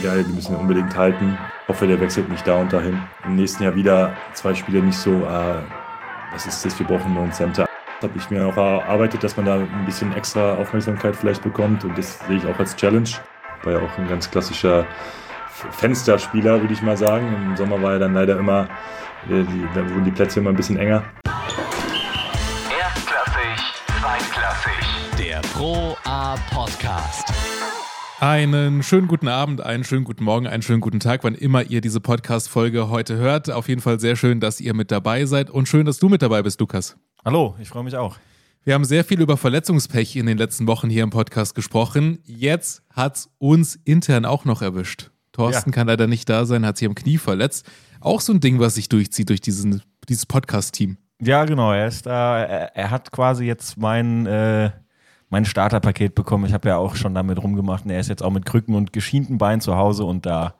geil, die müssen wir unbedingt halten. Hoffe, der wechselt nicht da und dahin. Im nächsten Jahr wieder zwei Spiele nicht so, äh, was ist das, wir brauchen einen neuen Center. Habe ich mir auch erarbeitet, dass man da ein bisschen extra Aufmerksamkeit vielleicht bekommt und das sehe ich auch als Challenge. War ja auch ein ganz klassischer Fensterspieler, würde ich mal sagen. Im Sommer war er dann leider immer, äh, da wurden die Plätze immer ein bisschen enger. Erstklassig, zweitklassig. Der Pro A Podcast. Einen schönen guten Abend, einen schönen guten Morgen, einen schönen guten Tag, wann immer ihr diese Podcast-Folge heute hört. Auf jeden Fall sehr schön, dass ihr mit dabei seid und schön, dass du mit dabei bist, Lukas. Hallo, ich freue mich auch. Wir haben sehr viel über Verletzungspech in den letzten Wochen hier im Podcast gesprochen. Jetzt hat's uns intern auch noch erwischt. Thorsten ja. kann leider nicht da sein, hat sich am Knie verletzt. Auch so ein Ding, was sich durchzieht durch diesen, dieses Podcast-Team. Ja, genau. Er ist da, er, hat quasi jetzt mein, äh, mein Starterpaket bekommen. Ich habe ja auch schon damit rumgemacht und er ist jetzt auch mit Krücken und geschienten Beinen zu Hause und da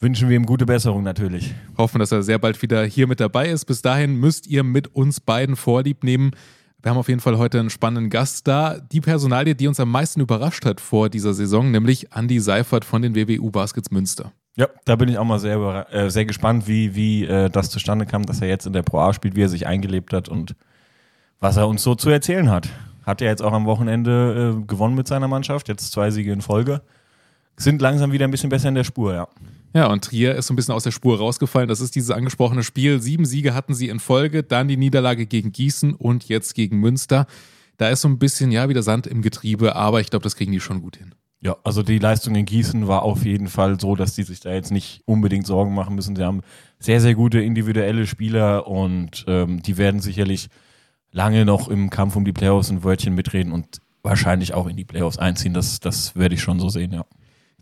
wünschen wir ihm gute Besserung natürlich. Hoffen, dass er sehr bald wieder hier mit dabei ist. Bis dahin müsst ihr mit uns beiden Vorlieb nehmen. Wir haben auf jeden Fall heute einen spannenden Gast da. Die Personalie, die uns am meisten überrascht hat vor dieser Saison, nämlich Andy Seifert von den WWU Baskets Münster. Ja, da bin ich auch mal sehr, äh, sehr gespannt, wie, wie äh, das zustande kam, dass er jetzt in der Pro A spielt, wie er sich eingelebt hat und was er uns so zu erzählen hat. Hat er jetzt auch am Wochenende äh, gewonnen mit seiner Mannschaft, jetzt zwei Siege in Folge. Sind langsam wieder ein bisschen besser in der Spur, ja. Ja, und Trier ist so ein bisschen aus der Spur rausgefallen. Das ist dieses angesprochene Spiel. Sieben Siege hatten sie in Folge, dann die Niederlage gegen Gießen und jetzt gegen Münster. Da ist so ein bisschen, ja, wieder Sand im Getriebe, aber ich glaube, das kriegen die schon gut hin. Ja, also die Leistung in Gießen war auf jeden Fall so, dass die sich da jetzt nicht unbedingt Sorgen machen müssen. Sie haben sehr, sehr gute individuelle Spieler und ähm, die werden sicherlich lange noch im Kampf um die Playoffs ein Wörtchen mitreden und wahrscheinlich auch in die Playoffs einziehen. Das, das werde ich schon so sehen, ja.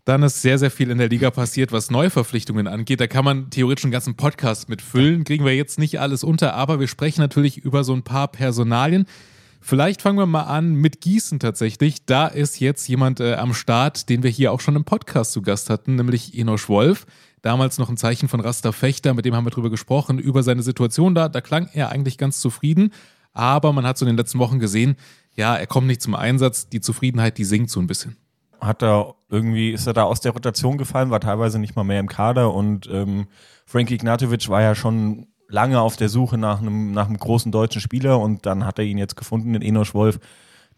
Dann ist sehr, sehr viel in der Liga passiert, was Neuverpflichtungen angeht. Da kann man theoretisch einen ganzen Podcast mitfüllen. Kriegen wir jetzt nicht alles unter, aber wir sprechen natürlich über so ein paar Personalien. Vielleicht fangen wir mal an mit Gießen tatsächlich. Da ist jetzt jemand äh, am Start, den wir hier auch schon im Podcast zu Gast hatten, nämlich Enosch Wolf. Damals noch ein Zeichen von Rasta Fechter, mit dem haben wir drüber gesprochen, über seine Situation da. Da klang er eigentlich ganz zufrieden. Aber man hat so in den letzten Wochen gesehen, ja, er kommt nicht zum Einsatz. Die Zufriedenheit, die sinkt so ein bisschen hat er irgendwie, ist er da aus der Rotation gefallen, war teilweise nicht mal mehr im Kader und ähm, Frankie Ignatovic war ja schon lange auf der Suche nach einem, nach einem großen deutschen Spieler und dann hat er ihn jetzt gefunden, den Enosch Wolf,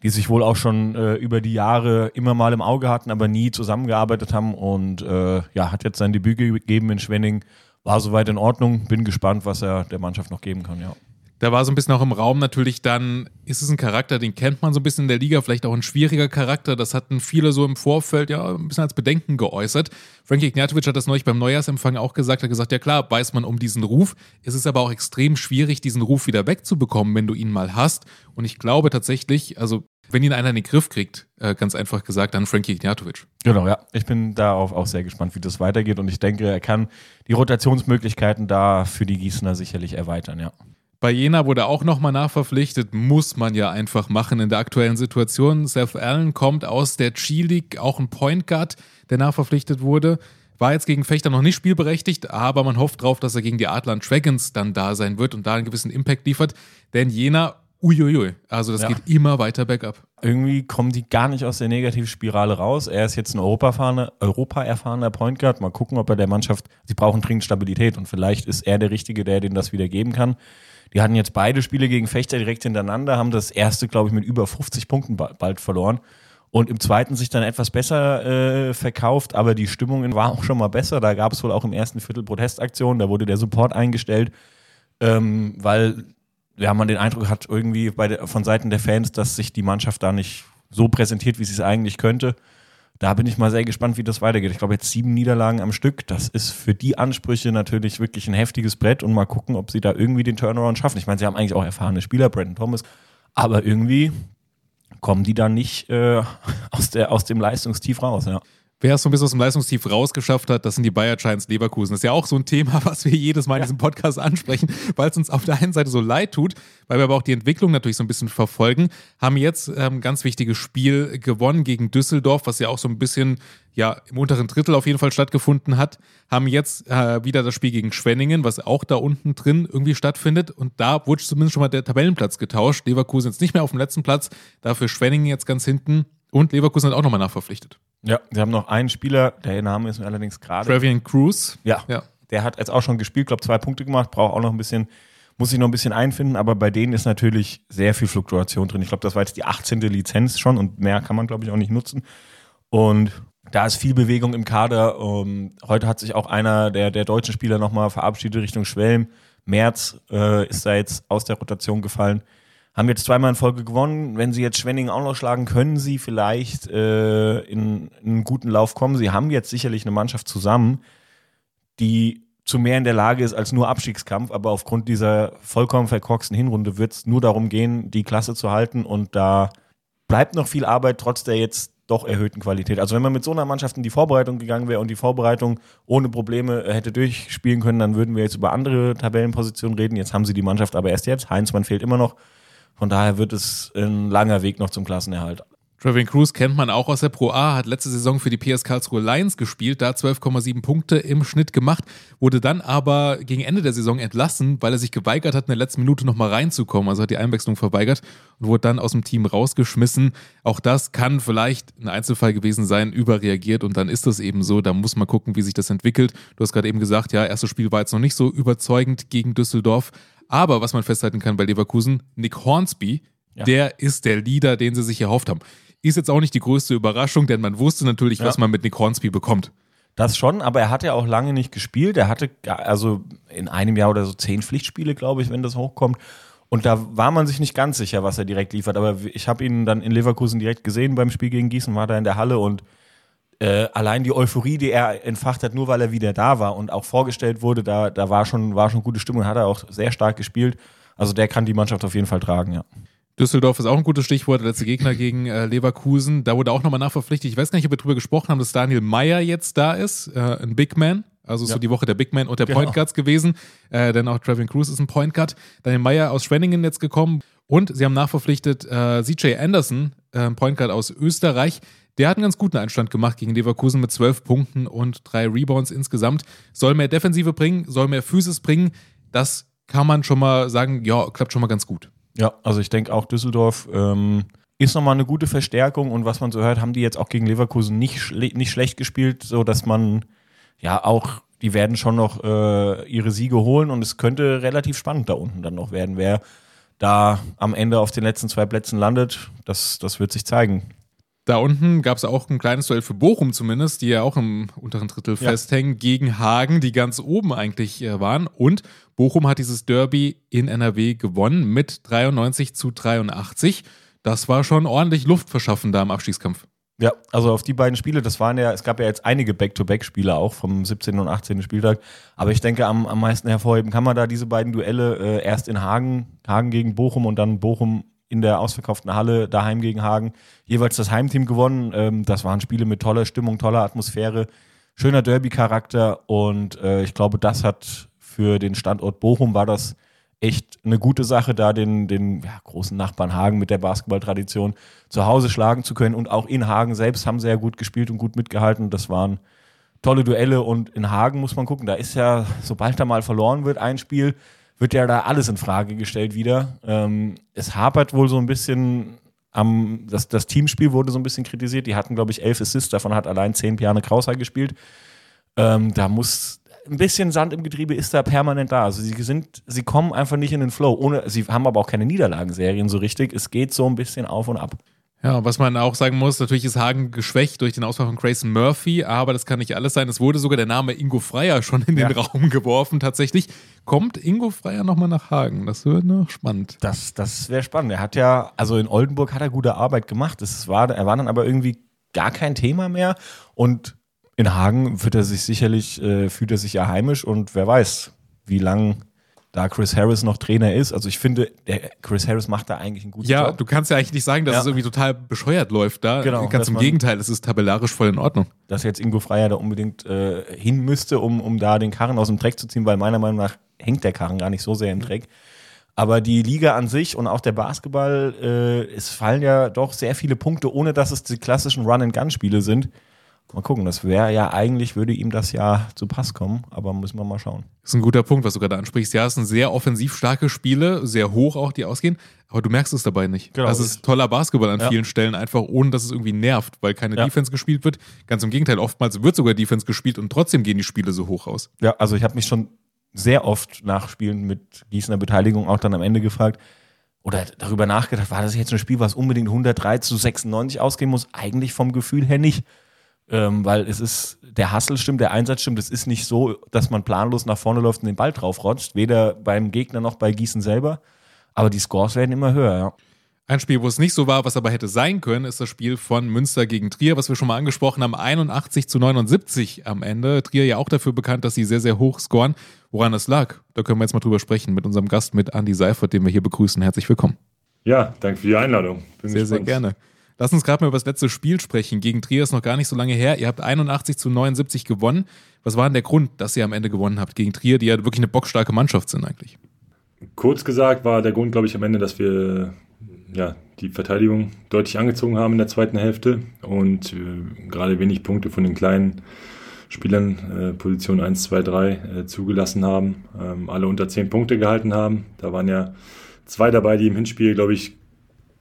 die sich wohl auch schon äh, über die Jahre immer mal im Auge hatten, aber nie zusammengearbeitet haben und äh, ja, hat jetzt sein Debüt gegeben in Schwenning, war soweit in Ordnung, bin gespannt, was er der Mannschaft noch geben kann, ja. Da war so ein bisschen auch im Raum natürlich dann, ist es ein Charakter, den kennt man so ein bisschen in der Liga, vielleicht auch ein schwieriger Charakter. Das hatten viele so im Vorfeld ja ein bisschen als Bedenken geäußert. Frankie Ignatovic hat das neulich beim Neujahrsempfang auch gesagt, hat gesagt, ja klar, weiß man um diesen Ruf. Es ist aber auch extrem schwierig, diesen Ruf wieder wegzubekommen, wenn du ihn mal hast. Und ich glaube tatsächlich, also wenn ihn einer in den Griff kriegt, äh, ganz einfach gesagt, dann Frankie Ignatovic. Genau, ja. Ich bin darauf auch sehr gespannt, wie das weitergeht. Und ich denke, er kann die Rotationsmöglichkeiten da für die Gießener sicherlich erweitern, ja. Bei Jena wurde auch nochmal nachverpflichtet, muss man ja einfach machen in der aktuellen Situation. Seth Allen kommt aus der G-League, auch ein Point Guard, der nachverpflichtet wurde. War jetzt gegen Fechter noch nicht spielberechtigt, aber man hofft drauf, dass er gegen die Adler Dragons dann da sein wird und da einen gewissen Impact liefert. Denn Jena, uiuiui, also das ja. geht immer weiter bergab. Irgendwie kommen die gar nicht aus der Negativspirale raus. Er ist jetzt ein Europa-erfahrener Europa Point Guard. Mal gucken, ob er der Mannschaft, sie brauchen dringend Stabilität und vielleicht ist er der Richtige, der denen das wieder geben kann. Die hatten jetzt beide Spiele gegen Fechter direkt hintereinander, haben das erste, glaube ich, mit über 50 Punkten bald verloren. Und im zweiten sich dann etwas besser äh, verkauft, aber die Stimmung war auch schon mal besser. Da gab es wohl auch im ersten Viertel Protestaktionen, da wurde der Support eingestellt, ähm, weil ja, man den Eindruck hat, irgendwie bei der, von Seiten der Fans, dass sich die Mannschaft da nicht so präsentiert, wie sie es eigentlich könnte da bin ich mal sehr gespannt, wie das weitergeht. Ich glaube, jetzt sieben Niederlagen am Stück, das ist für die Ansprüche natürlich wirklich ein heftiges Brett und mal gucken, ob sie da irgendwie den Turnaround schaffen. Ich meine, sie haben eigentlich auch erfahrene Spieler, Brandon Thomas, aber irgendwie kommen die dann nicht äh, aus, der, aus dem Leistungstief raus, ja. Wer es so ein bisschen aus dem Leistungstief rausgeschafft hat, das sind die Bayer Giants Leverkusen. Das ist ja auch so ein Thema, was wir jedes Mal in diesem Podcast ansprechen, weil es uns auf der einen Seite so leid tut, weil wir aber auch die Entwicklung natürlich so ein bisschen verfolgen. Haben jetzt ein ähm, ganz wichtiges Spiel gewonnen gegen Düsseldorf, was ja auch so ein bisschen ja im unteren Drittel auf jeden Fall stattgefunden hat. Haben jetzt äh, wieder das Spiel gegen Schwenningen, was auch da unten drin irgendwie stattfindet. Und da wurde zumindest schon mal der Tabellenplatz getauscht. Leverkusen jetzt nicht mehr auf dem letzten Platz, dafür Schwenningen jetzt ganz hinten. Und Leverkusen hat auch nochmal nachverpflichtet. Ja, sie haben noch einen Spieler, der Name ist mir allerdings gerade. Travian Cruz. Ja, Ja. der hat jetzt auch schon gespielt, glaube zwei Punkte gemacht, braucht auch noch ein bisschen, muss sich noch ein bisschen einfinden, aber bei denen ist natürlich sehr viel Fluktuation drin. Ich glaube, das war jetzt die 18. Lizenz schon und mehr kann man, glaube ich, auch nicht nutzen. Und da ist viel Bewegung im Kader. Um, heute hat sich auch einer der, der deutschen Spieler nochmal verabschiedet Richtung Schwelm. März äh, ist da jetzt aus der Rotation gefallen. Haben jetzt zweimal in Folge gewonnen. Wenn sie jetzt Schwenningen auch noch schlagen, können sie vielleicht äh, in, in einen guten Lauf kommen. Sie haben jetzt sicherlich eine Mannschaft zusammen, die zu mehr in der Lage ist als nur Abstiegskampf, aber aufgrund dieser vollkommen verkorksten Hinrunde wird es nur darum gehen, die Klasse zu halten und da bleibt noch viel Arbeit, trotz der jetzt doch erhöhten Qualität. Also wenn man mit so einer Mannschaft in die Vorbereitung gegangen wäre und die Vorbereitung ohne Probleme äh, hätte durchspielen können, dann würden wir jetzt über andere Tabellenpositionen reden. Jetzt haben sie die Mannschaft aber erst jetzt. Heinzmann fehlt immer noch. Von daher wird es ein langer Weg noch zum Klassenerhalt. Travian Cruz kennt man auch aus der Pro A, hat letzte Saison für die PS Karlsruhe Lions gespielt, da 12,7 Punkte im Schnitt gemacht, wurde dann aber gegen Ende der Saison entlassen, weil er sich geweigert hat, in der letzten Minute nochmal reinzukommen, also hat die Einwechslung verweigert und wurde dann aus dem Team rausgeschmissen. Auch das kann vielleicht ein Einzelfall gewesen sein, überreagiert und dann ist das eben so, da muss man gucken, wie sich das entwickelt. Du hast gerade eben gesagt, ja, erstes Spiel war jetzt noch nicht so überzeugend gegen Düsseldorf, aber was man festhalten kann bei Leverkusen, Nick Hornsby, Ja. der ist der Leader, den sie sich erhofft haben. Ist jetzt auch nicht die größte Überraschung, denn man wusste natürlich, Ja. was man mit Nick Hornsby bekommt. Das schon, aber er hat ja auch lange nicht gespielt. Er hatte also in einem Jahr oder so zehn Pflichtspiele, glaube ich, wenn das hochkommt. Und da war man sich nicht ganz sicher, was er direkt liefert. Aber ich habe ihn dann in Leverkusen direkt gesehen beim Spiel gegen Gießen, war da in der Halle und äh, allein die Euphorie, die er entfacht hat, nur weil er wieder da war und auch vorgestellt wurde, da, da war, schon, war schon gute Stimmung, hat er auch sehr stark gespielt. Also der kann die Mannschaft auf jeden Fall tragen, ja. Düsseldorf ist auch ein gutes Stichwort, der letzte Gegner gegen äh, Leverkusen. Da wurde auch nochmal nachverpflichtet. Ich weiß gar nicht, ob wir drüber gesprochen haben, dass Daniel Meyer jetzt da ist, äh, ein Big Man. Also so Ja. die Woche der Big Man und der Genau. Point Guards gewesen. Äh, denn auch Travian Cruz ist ein Point Guard. Daniel Meyer aus Schwenningen jetzt gekommen. Und sie haben nachverpflichtet äh, CJ Anderson, äh, ein Point Guard aus Österreich. Der hat einen ganz guten Einstand gemacht gegen Leverkusen mit zwölf Punkten und drei Rebounds insgesamt. Soll mehr Defensive bringen, soll mehr Physis bringen. Das kann man schon mal sagen, ja, klappt schon mal ganz gut. Ja, also ich denke auch Düsseldorf ähm, ist nochmal eine gute Verstärkung und was man so hört, haben die jetzt auch gegen Leverkusen nicht, schle nicht schlecht gespielt, so dass man ja auch, die werden schon noch äh, ihre Siege holen und es könnte relativ spannend da unten dann noch werden, wer da am Ende auf den letzten zwei Plätzen landet, das, das wird sich zeigen. Da unten gab es auch ein kleines Duell für Bochum zumindest, die ja auch im unteren Drittel Ja. festhängen, gegen Hagen, die ganz oben eigentlich äh, waren. Und Bochum hat dieses Derby in NRW gewonnen mit 93 zu 83. Das war schon ordentlich Luft verschaffen da im Abstiegskampf. Ja, also auf die beiden Spiele, das waren ja, es gab ja jetzt einige Back-to-Back-Spiele auch vom 17. und 18. Spieltag, aber ich denke, am, am meisten hervorheben kann man da diese beiden Duelle äh, erst in Hagen, Hagen gegen Bochum und dann Bochum in der ausverkauften Halle daheim gegen Hagen, jeweils das Heimteam gewonnen. Ähm, das waren Spiele mit toller Stimmung, toller Atmosphäre, schöner Derby-Charakter und äh, ich glaube, das hat für den Standort Bochum war das echt eine gute Sache, da den, den ja, großen Nachbarn Hagen mit der Basketballtradition zu Hause schlagen zu können. Und auch in Hagen selbst haben ja gut gespielt und gut mitgehalten. Das waren tolle Duelle. Und in Hagen muss man gucken, da ist ja, sobald da mal verloren wird, ein Spiel, wird ja da alles in Frage gestellt wieder. Ähm, es hapert wohl so ein bisschen am, das, das Teamspiel wurde so ein bisschen kritisiert. Die hatten, glaube ich, elf Assists, davon hat allein zehn Piane Krauser gespielt. Ähm, da muss ein bisschen Sand im Getriebe ist da permanent da. Also sie sind, sie kommen einfach nicht in den Flow. Ohne, sie haben aber auch keine Niederlagenserien so richtig. Es geht so ein bisschen auf und ab. Ja, was man auch sagen muss, natürlich ist Hagen geschwächt durch den Ausfall von Grayson Murphy, aber das kann nicht alles sein. Es wurde sogar der Name Ingo Freier schon in den Ja. Raum geworfen. Tatsächlich kommt Ingo Freier nochmal nach Hagen. Das wird noch spannend. Das, das wäre spannend. Er hat ja, also in Oldenburg hat er gute Arbeit gemacht. Das war, er war dann aber irgendwie gar kein Thema mehr. Und in Hagen wird er sich sicherlich, äh, fühlt er sich ja heimisch und wer weiß, wie lang da Chris Harris noch Trainer ist. Also ich finde, Chris Harris macht da eigentlich einen guten Ja, Job. du kannst ja eigentlich nicht sagen, dass Ja. es irgendwie total bescheuert läuft da. Genau, Ganz im man- Gegenteil, es ist tabellarisch voll in Ordnung. dass jetzt Ingo Freier da unbedingt äh, hin müsste, um, um da den Karren aus dem Dreck zu ziehen, weil meiner Meinung nach hängt der Karren gar nicht so sehr im Dreck. Aber die Liga an sich und auch der Basketball, äh, es fallen ja doch sehr viele Punkte, ohne dass es die klassischen Run-and-Gun-Spiele sind. Mal gucken, das wäre ja eigentlich, würde ihm das ja zu Pass kommen, aber müssen wir mal schauen. Das ist ein guter Punkt, was du gerade ansprichst. Ja, es sind sehr offensiv starke Spiele, sehr hoch auch, die ausgehen, aber du merkst es dabei nicht. Genau. Das ist toller Basketball an Ja. vielen Stellen, einfach ohne, dass es irgendwie nervt, weil keine Ja. Defense gespielt wird. Ganz im Gegenteil, oftmals wird sogar Defense gespielt und trotzdem gehen die Spiele so hoch aus. Ja, also ich habe mich schon sehr oft nach Spielen mit Gießener Beteiligung auch dann am Ende gefragt oder darüber nachgedacht, war das jetzt ein Spiel, was unbedingt 103 zu 96 ausgehen muss? Eigentlich vom Gefühl her nicht. Ähm, weil es ist, der Hassel stimmt, der Einsatz stimmt. Es ist nicht so, dass man planlos nach vorne läuft und den Ball draufrotscht, weder beim Gegner noch bei Gießen selber. Aber die Scores werden immer höher, ja. Ein Spiel, wo es nicht so war, was aber hätte sein können, ist das Spiel von Münster gegen Trier, was wir schon mal angesprochen haben, 81 zu 79 am Ende. Trier ja auch dafür bekannt, dass sie sehr, sehr hoch scoren. Woran das lag, da können wir jetzt mal drüber sprechen mit unserem Gast, mit Andy Seifert, den wir hier begrüßen. Herzlich willkommen. Ja, danke für die Einladung. Bin Sehr, sehr gespannt. gerne. Lass uns gerade mal über das letzte Spiel sprechen. Gegen Trier ist noch gar nicht so lange her. Ihr habt 81 zu 79 gewonnen. Was war denn der Grund, dass ihr am Ende gewonnen habt gegen Trier, die ja wirklich eine bockstarke Mannschaft sind eigentlich? Kurz gesagt war der Grund, glaube ich, am Ende, dass wir ja, die Verteidigung deutlich angezogen haben in der zweiten Hälfte und äh, gerade wenig Punkte von den kleinen Spielern, äh, Position 1, 2, 3, äh, zugelassen haben. Ähm, alle unter 10 Punkte gehalten haben. Da waren ja zwei dabei, die im Hinspiel, glaube ich,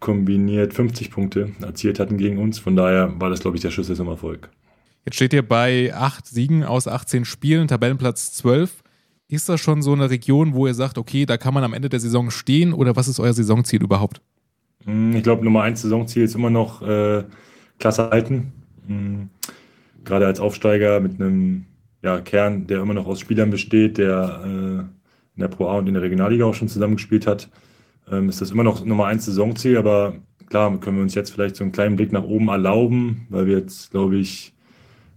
kombiniert 50 Punkte erzielt hatten gegen uns. Von daher war das, glaube ich, der Schlüssel zum Erfolg. Jetzt steht ihr bei acht Siegen aus 18 Spielen, Tabellenplatz 12. Ist das schon so eine Region, wo ihr sagt, okay, da kann man am Ende der Saison stehen oder was ist euer Saisonziel überhaupt? Mm, Ich glaube, Nummer eins Saisonziel ist immer noch äh, Klasse halten. Mm, Gerade als Aufsteiger mit einem ja, Kern, der immer noch aus Spielern besteht, der äh, in der Pro A und in der Regionalliga auch schon zusammengespielt hat, ähm, ist das immer noch Nummer eins Saisonziel. Aber klar, können wir uns jetzt vielleicht so einen kleinen Blick nach oben erlauben, weil wir jetzt, glaube ich,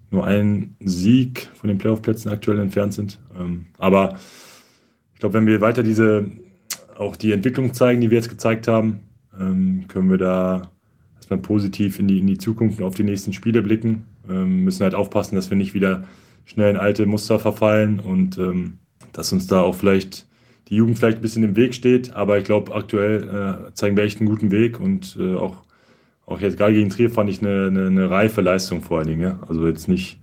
nur einen Sieg von den Playoff-Plätzen aktuell entfernt sind. Ähm, aber ich glaube, wenn wir weiter diese auch die Entwicklung zeigen, die wir jetzt gezeigt haben, ähm, können wir da erstmal positiv in die, in die Zukunft und auf die nächsten Spiele blicken. Ähm, müssen halt aufpassen, dass wir nicht wieder schnell in alte Muster verfallen und ähm, dass uns da auch vielleicht die Jugend vielleicht ein bisschen im Weg steht. Aber ich glaube, aktuell äh, zeigen wir echt einen guten Weg und äh, auch, auch jetzt gerade gegen Trier fand ich eine, eine, eine reife Leistung vor allen Dingen. Ja? Also jetzt nicht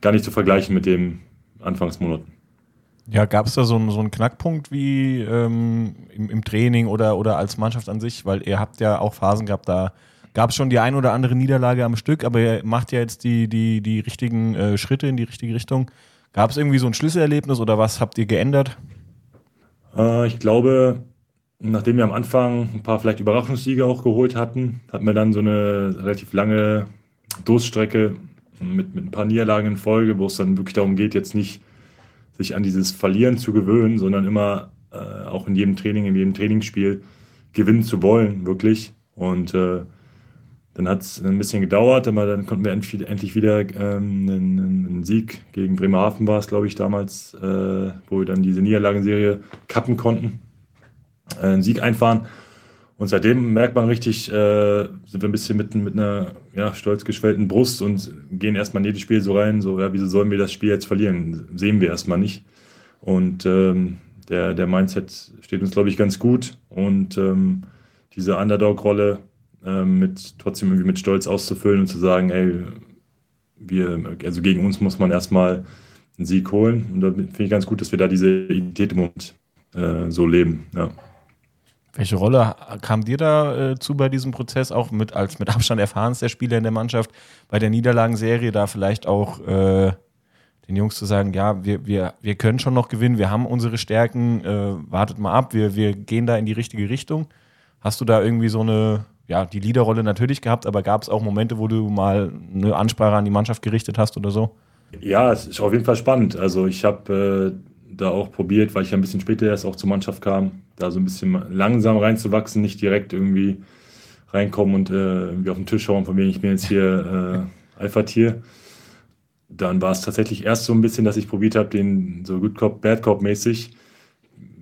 gar nicht zu vergleichen mit dem Anfangsmonaten. Ja, gab es da so, einen- so einen Knackpunkt wie ähm, im, im Training oder, oder als Mannschaft an sich? Weil ihr habt ja auch Phasen gehabt, da gab es schon die ein oder andere Niederlage am Stück, aber ihr macht ja jetzt die, die, die richtigen äh, Schritte in die richtige Richtung. Gab es irgendwie so ein Schlüsselerlebnis oder was habt ihr geändert? Äh, ich glaube, nachdem wir am Anfang ein paar vielleicht Überraschungssiege auch geholt hatten, hatten wir dann so eine relativ lange Durststrecke mit, mit ein paar Niederlagen in Folge, wo es dann wirklich darum geht, jetzt nicht sich an dieses Verlieren zu gewöhnen, sondern immer äh, auch in jedem Training, in jedem Trainingsspiel gewinnen zu wollen, wirklich. Und äh, dann hat es ein bisschen gedauert, aber dann konnten wir endlich, wieder ähm, einen, einen Sieg gegen Bremerhaven war es, glaube ich, damals, äh, wo wir dann diese Niederlagenserie kappen konnten, äh, einen Sieg einfahren. Und seitdem merkt man richtig, äh, sind wir ein bisschen mit, mit einer ja, stolz geschwellten Brust und gehen erstmal in jedes Spiel so rein, so, ja, wieso sollen wir das Spiel jetzt verlieren? Sehen wir erstmal nicht. Und ähm, der, der Mindset steht uns, glaube ich, ganz gut. Und ähm, diese Underdog-Rolle ähm, mit trotzdem irgendwie mit Stolz auszufüllen und zu sagen, ey, wir, also gegen uns muss man erstmal einen Sieg holen. Und da finde ich ganz gut, dass wir da diese Identität im Moment äh, so leben. Ja. Welche Rolle kam dir da äh, zu bei diesem Prozess, auch mit als mit Abstand erfahrenster Spieler in der Mannschaft, bei der Niederlagenserie da vielleicht auch äh, den Jungs zu sagen, ja, wir, wir, wir können schon noch gewinnen, wir haben unsere Stärken, äh, wartet mal ab, wir, wir gehen da in die richtige Richtung. Hast du da irgendwie so eine, ja, die Leaderrolle natürlich gehabt, aber gab es auch Momente, wo du mal eine Ansprache an die Mannschaft gerichtet hast oder so? Ja, es ist auf jeden Fall spannend. Also ich habe äh, da auch probiert, weil ich ja ein bisschen später erst auch zur Mannschaft kam, da so ein bisschen langsam reinzuwachsen, nicht direkt irgendwie reinkommen und äh, irgendwie auf den Tisch schauen, von wem ich bin jetzt hier äh, Alpha-Tier. Dann war es tatsächlich erst so ein bisschen, dass ich probiert habe, den so Good Cop, Bad Cop mäßig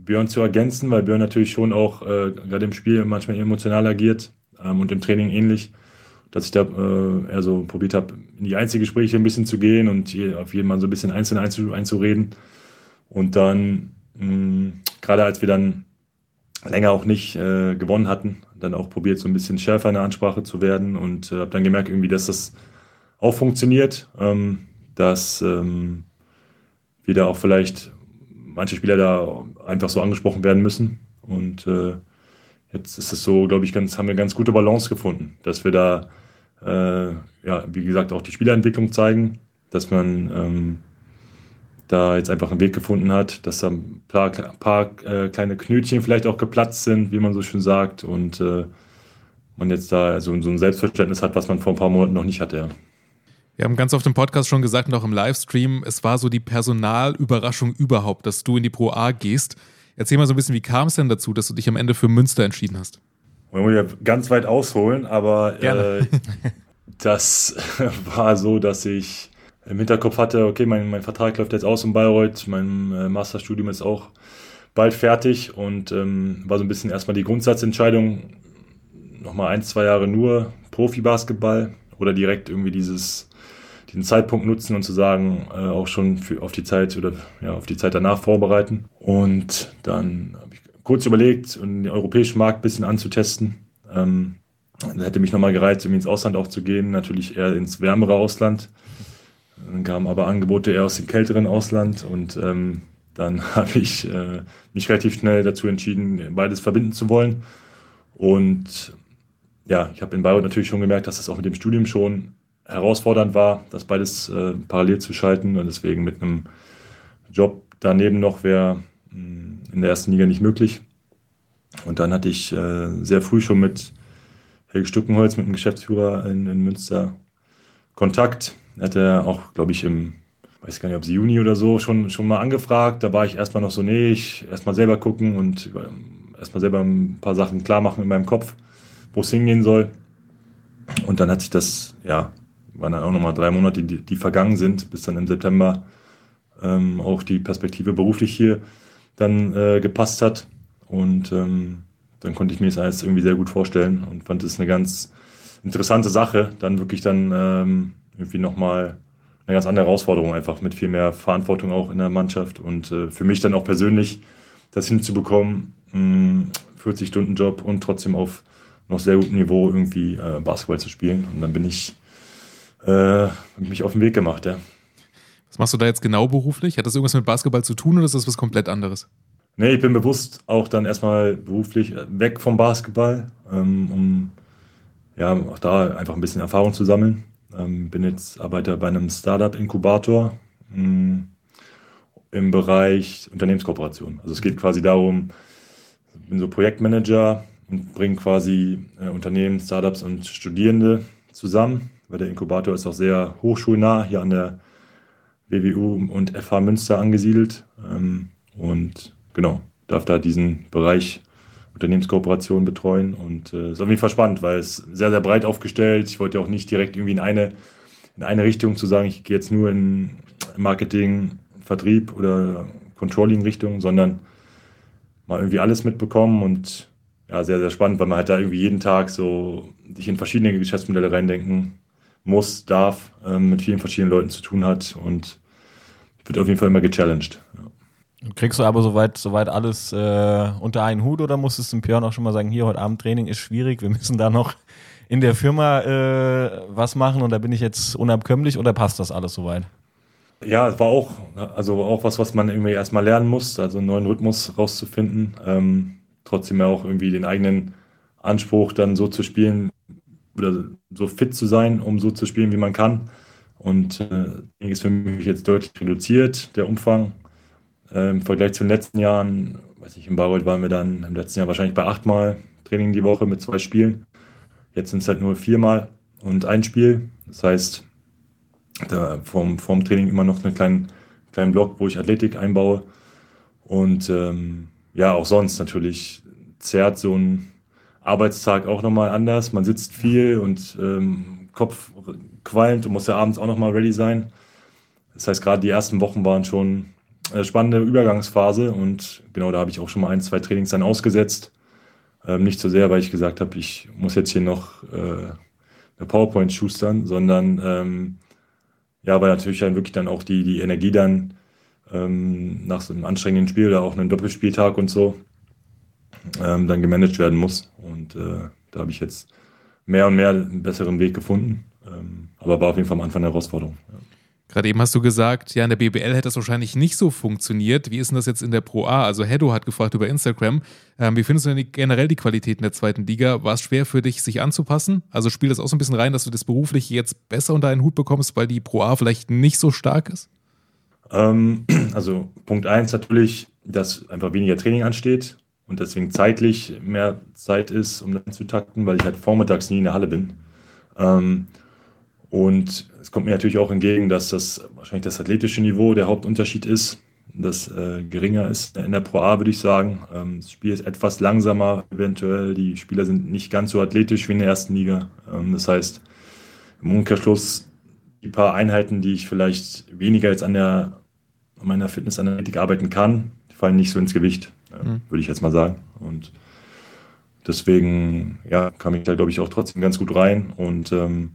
Björn zu ergänzen, weil Björn natürlich schon auch äh, gerade im Spiel manchmal emotional agiert ähm, und im Training ähnlich dass ich da äh, eher so probiert habe, in die Einzelgespräche ein bisschen zu gehen und hier auf jeden Mal so ein bisschen einzeln einzu einzureden. Und dann, gerade als wir dann länger auch nicht äh, gewonnen hatten, dann auch probiert, so ein bisschen schärfer in der Ansprache zu werden und äh, habe dann gemerkt, irgendwie, dass das auch funktioniert, ähm, dass ähm, wir da auch vielleicht manche Spieler da einfach so angesprochen werden müssen. Und äh, jetzt ist es so, glaube ich, ganz, haben wir ganz gute Balance gefunden, dass wir da, äh, ja, wie gesagt, auch die Spielerentwicklung zeigen, dass man ähm, da jetzt einfach einen Weg gefunden hat, dass da ein paar, paar äh, kleine Knötchen vielleicht auch geplatzt sind, wie man so schön sagt, und äh, man jetzt da so, so ein Selbstverständnis hat, was man vor ein paar Monaten noch nicht hatte. Ja. Wir haben ganz oft im Podcast schon gesagt und auch im Livestream, es war so die Personalüberraschung überhaupt, dass du in die Pro A gehst. Erzähl mal so ein bisschen, wie kam es denn dazu, dass du dich am Ende für Münster entschieden hast? Man muss ja ganz weit ausholen, aber äh, das war so, dass ich im Hinterkopf hatte, okay, mein, mein Vertrag läuft jetzt aus in Bayreuth, mein äh, Masterstudium ist auch bald fertig und ähm, war so ein bisschen erstmal die Grundsatzentscheidung, nochmal ein, zwei Jahre nur Profi-Basketball oder direkt irgendwie dieses, diesen Zeitpunkt nutzen und zu sagen, äh, auch schon für, auf die Zeit oder ja, auf die Zeit danach vorbereiten. Und dann habe ich kurz überlegt, den europäischen Markt ein bisschen anzutesten. Ähm, das hätte mich nochmal gereizt, irgendwie ins Ausland auch zu gehen, natürlich eher ins wärmere Ausland. Dann kamen aber Angebote eher aus dem kälteren Ausland und ähm, dann habe ich äh, mich relativ schnell dazu entschieden, beides verbinden zu wollen. Und ja, ich habe in Bayreuth natürlich schon gemerkt, dass das auch mit dem Studium schon herausfordernd war, das beides äh, parallel zu schalten und deswegen mit einem Job daneben noch wäre hm, in der ersten Liga nicht möglich. Und dann hatte ich äh, sehr früh schon mit Helge Stückenholz, mit dem Geschäftsführer in, in Münster, Kontakt. Er hatte auch, glaube ich, im, weiß gar nicht, ob es Juni oder so, schon, schon mal angefragt. Da war ich erstmal noch so, nee, ich erstmal selber gucken und äh, erstmal selber ein paar Sachen klar machen in meinem Kopf wo es hingehen soll. Und dann hat sich das, ja, waren dann auch nochmal drei Monate, die, die vergangen sind, bis dann im September ähm, auch die Perspektive beruflich hier dann äh, gepasst hat. Und ähm, dann konnte ich mir das alles irgendwie sehr gut vorstellen und fand es eine ganz interessante Sache, dann wirklich dann ähm, irgendwie nochmal eine ganz andere Herausforderung, einfach mit viel mehr Verantwortung auch in der Mannschaft und äh, für mich dann auch persönlich das hinzubekommen, 40-Stunden-Job und trotzdem auf noch sehr gutem Niveau irgendwie äh, Basketball zu spielen. Und dann bin ich äh, mich auf den Weg gemacht, ja. Was machst du da jetzt genau beruflich? Hat das irgendwas mit Basketball zu tun oder ist das was komplett anderes? Nee, ich bin bewusst auch dann erstmal beruflich weg vom Basketball, ähm, um ja auch da einfach ein bisschen Erfahrung zu sammeln. Ähm, bin jetzt Arbeiter bei einem Startup-Inkubator mm, im Bereich Unternehmenskooperation. Also es geht quasi darum, ich bin so Projektmanager und bringen quasi äh, Unternehmen, Startups und Studierende zusammen, weil der Inkubator ist auch sehr hochschulnah hier an der WWU und FH Münster angesiedelt. Ähm, und genau, darf da diesen Bereich Unternehmenskooperation betreuen. Und äh, ist auf jeden Fall spannend, weil es sehr, sehr breit aufgestellt. Ich wollte auch nicht direkt irgendwie in eine, in eine Richtung zu sagen, ich gehe jetzt nur in Marketing, Vertrieb oder Controlling-Richtung, sondern mal irgendwie alles mitbekommen. Und ja, sehr, sehr spannend, weil man halt da irgendwie jeden Tag so sich in verschiedene Geschäftsmodelle reindenken muss, darf, ähm, mit vielen verschiedenen Leuten zu tun hat und wird auf jeden Fall immer gechallenged. Ja. Kriegst du aber soweit, soweit alles äh, unter einen Hut oder musstest du dem Björn auch schon mal sagen, hier heute Abend Training ist schwierig, wir müssen da noch in der Firma äh, was machen und da bin ich jetzt unabkömmlich oder passt das alles soweit? Ja, es war auch, also auch was, was man irgendwie erstmal lernen muss, also einen neuen Rhythmus rauszufinden. Ähm, trotzdem ja auch irgendwie den eigenen Anspruch, dann so zu spielen oder so fit zu sein, um so zu spielen, wie man kann. Und äh, ist für mich jetzt deutlich reduziert, der Umfang. Äh, Im Vergleich zu den letzten Jahren, weiß ich, in Bayreuth waren wir dann im letzten Jahr wahrscheinlich bei achtmal Training die Woche mit zwei Spielen. Jetzt sind es halt nur viermal und ein Spiel. Das heißt, da vorm, vorm Training immer noch einen kleinen, kleinen Block, wo ich Athletik einbaue. Und ähm, ja, auch sonst natürlich zerrt so ein Arbeitstag auch nochmal anders. Man sitzt viel und ähm, Kopf qualmt und muss ja abends auch nochmal ready sein. Das heißt, gerade die ersten Wochen waren schon eine spannende Übergangsphase und genau da habe ich auch schon mal ein, zwei Trainings dann ausgesetzt. Ähm, nicht so sehr, weil ich gesagt habe, ich muss jetzt hier noch äh, eine PowerPoint schustern, sondern ähm, ja, weil natürlich dann wirklich dann auch die, die Energie dann ähm, nach so einem anstrengenden Spiel oder auch einem Doppelspieltag und so ähm, dann gemanagt werden muss. Und äh, da habe ich jetzt mehr und mehr einen besseren Weg gefunden. Ähm, aber war auf jeden Fall am Anfang eine Herausforderung. Ja. Gerade eben hast du gesagt, ja, in der BBL hätte das wahrscheinlich nicht so funktioniert. Wie ist denn das jetzt in der Pro A? Also Hedo hat gefragt über Instagram. Ähm, wie findest du denn die, generell die Qualität in der zweiten Liga? War es schwer für dich, sich anzupassen? Also spielt das auch so ein bisschen rein, dass du das beruflich jetzt besser unter einen Hut bekommst, weil die Pro A vielleicht nicht so stark ist? Ähm, also Punkt eins natürlich, dass einfach weniger Training ansteht und deswegen zeitlich mehr Zeit ist, um dann zu takten, weil ich halt vormittags nie in der Halle bin. Ähm, und es kommt mir natürlich auch entgegen, dass das wahrscheinlich das athletische Niveau der Hauptunterschied ist, das äh, geringer ist in der Pro A, würde ich sagen. Ähm, das Spiel ist etwas langsamer eventuell. Die Spieler sind nicht ganz so athletisch wie in der ersten Liga. Ähm, das heißt, im Umkehrschluss, die paar Einheiten, die ich vielleicht weniger jetzt an, der, an meiner Fitnessanalytik arbeiten kann, fallen nicht so ins Gewicht, mhm. würde ich jetzt mal sagen. Und deswegen ja, kam ich da, glaube ich, auch trotzdem ganz gut rein. Und ähm,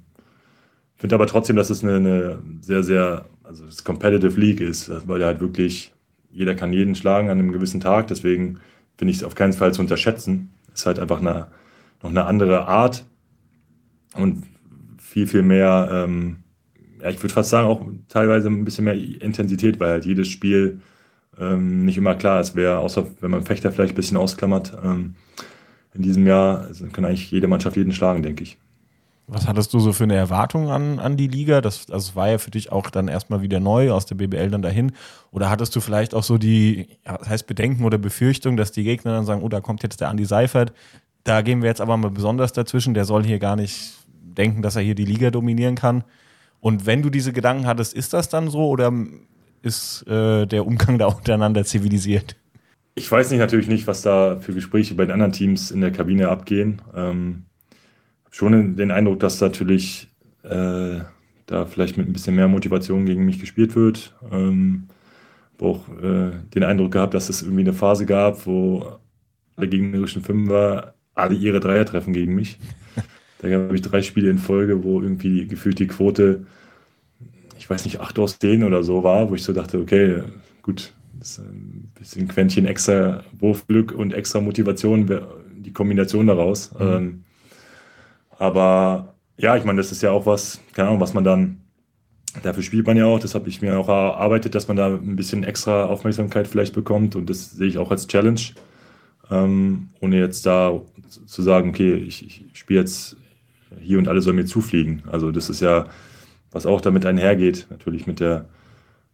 finde aber trotzdem, dass es eine, eine, sehr, sehr, also das Competitive League ist, weil ja halt wirklich, jeder kann jeden schlagen an einem gewissen Tag. Deswegen finde ich es auf keinen Fall zu unterschätzen. Es ist halt einfach eine, noch eine andere Art und viel, viel mehr, ähm, ja, ich würde fast sagen, auch teilweise ein bisschen mehr Intensität, weil halt jedes Spiel ähm, nicht immer klar ist, wer, außer wenn man Fechter vielleicht ein bisschen ausklammert, ähm, in diesem Jahr also kann eigentlich jede Mannschaft jeden schlagen, denke ich. Was hattest du so für eine Erwartung an, an die Liga? Das, das war ja für dich auch dann erstmal wieder neu aus der BBL dann dahin. Oder hattest du vielleicht auch so die, ja, das heißt Bedenken oder Befürchtung, dass die Gegner dann sagen, oh, da kommt jetzt der Andi Seifert, da gehen wir jetzt aber mal besonders dazwischen, der soll hier gar nicht denken, dass er hier die Liga dominieren kann. Und wenn du diese Gedanken hattest, ist das dann so oder ist äh, der Umgang da untereinander zivilisiert? Ich weiß nicht natürlich nicht, was da für Gespräche bei den anderen Teams in der Kabine abgehen. Ähm schon den Eindruck, dass natürlich äh, da vielleicht mit ein bisschen mehr Motivation gegen mich gespielt wird. Ähm, habe auch äh, den Eindruck gehabt, dass es irgendwie eine Phase gab, wo alle gegnerischen Fünfer alle ihre Dreier treffen gegen mich. Da gab es drei Spiele in Folge, wo irgendwie gefühlt die Quote, ich weiß nicht, acht aus zehn oder so war, wo ich so dachte, okay, gut, das ist ein bisschen Quäntchen extra Wurfglück und extra Motivation, die Kombination daraus. Mhm. Ähm, aber ja, ich meine, das ist ja auch was, keine Ahnung, was man dann, dafür spielt man ja auch, das habe ich mir auch erarbeitet, dass man da ein bisschen extra Aufmerksamkeit vielleicht bekommt und das sehe ich auch als Challenge. Ähm, ohne jetzt da zu sagen, okay, ich, ich spiele jetzt hier und alle sollen mir zufliegen. Also das ist ja, was auch damit einhergeht, natürlich mit der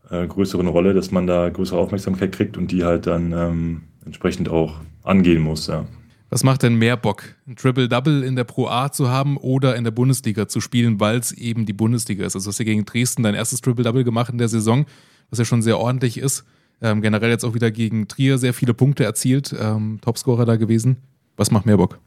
äh, größeren Rolle, dass man da größere Aufmerksamkeit kriegt und die halt dann ähm, entsprechend auch angehen muss. Ja. Was macht denn mehr Bock, ein Triple-Double in der Pro A zu haben oder in der Bundesliga zu spielen, weil es eben die Bundesliga ist? Also du hast ja gegen Dresden dein erstes Triple-Double gemacht in der Saison, was ja schon sehr ordentlich ist. Ähm, generell jetzt auch wieder gegen Trier sehr viele Punkte erzielt, ähm, Topscorer da gewesen. Was macht mehr Bock?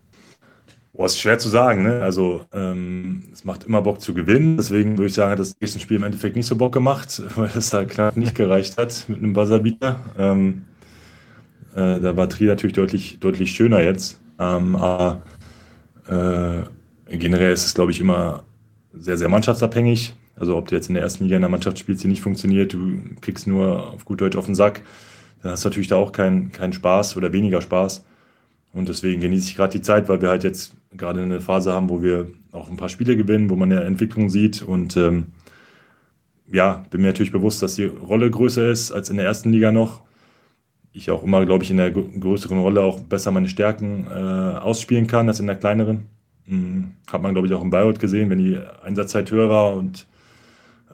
Boah, ist schwer zu sagen. Ne? Also ähm, es macht immer Bock zu gewinnen. Deswegen würde ich sagen, hat das nächste Spiel im Endeffekt nicht so Bock gemacht, weil es da knapp nicht gereicht hat mit einem Buzzerbeater. Ähm, äh, da war Trier natürlich deutlich, deutlich schöner jetzt. Ähm, aber äh, generell ist es, glaube ich, immer sehr, sehr mannschaftsabhängig. Also ob du jetzt in der ersten Liga in einer Mannschaft spielst, die nicht funktioniert, du kriegst nur auf gut Deutsch auf den Sack, dann hast du natürlich da auch keinen kein Spaß oder weniger Spaß. Und deswegen genieße ich gerade die Zeit, weil wir halt jetzt gerade eine Phase haben, wo wir auch ein paar Spiele gewinnen, wo man eine Entwicklung sieht. Und ähm, ja, bin mir natürlich bewusst, dass die Rolle größer ist als in der ersten Liga noch ich auch immer, glaube ich, in der größeren Rolle auch besser meine Stärken äh, ausspielen kann als in der kleineren. Mhm. Hat man, glaube ich, auch in Bayreuth gesehen, wenn die Einsatzzeit höher war und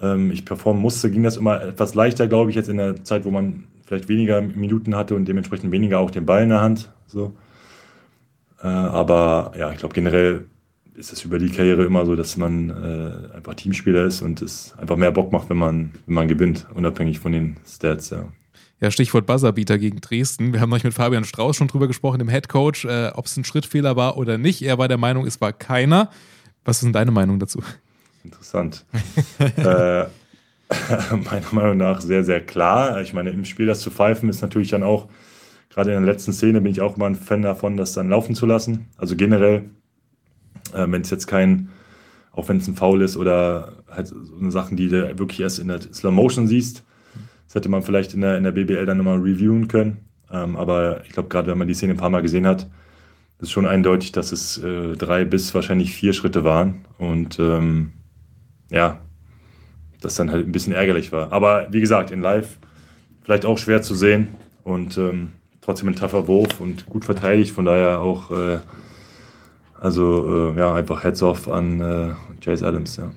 ähm, ich performen musste, ging das immer etwas leichter, glaube ich, jetzt in der Zeit, wo man vielleicht weniger Minuten hatte und dementsprechend weniger auch den Ball in der Hand. So. Äh, aber ja, ich glaube, generell ist es über die Karriere immer so, dass man äh, einfach Teamspieler ist und es einfach mehr Bock macht, wenn man, wenn man gewinnt, unabhängig von den Stats. Ja. Ja, Stichwort Buzzerbeater gegen Dresden. Wir haben neulich mit Fabian Strauß schon drüber gesprochen, dem Headcoach, äh, ob es ein Schrittfehler war oder nicht. Er war der Meinung, es war keiner. Was ist denn deine Meinung dazu? Interessant. äh, meiner Meinung nach sehr, sehr klar. Ich meine, im Spiel das zu pfeifen ist natürlich dann auch, gerade in der letzten Szene bin ich auch immer ein Fan davon, das dann laufen zu lassen. Also generell, äh, wenn es jetzt kein, auch wenn es ein Foul ist oder halt so Sachen, die du wirklich erst in der Slow Motion siehst, das hätte man vielleicht in der, in der BBL dann nochmal reviewen können. Ähm, aber ich glaube, gerade wenn man die Szene ein paar Mal gesehen hat, ist schon eindeutig, dass es äh, drei bis wahrscheinlich vier Schritte waren. Und ähm, ja, das dann halt ein bisschen ärgerlich war. Aber wie gesagt, in Live vielleicht auch schwer zu sehen und ähm, trotzdem ein taffer Wurf und gut verteidigt. Von daher auch, äh, also äh, ja, einfach Heads off an äh, Chase Adams, ja.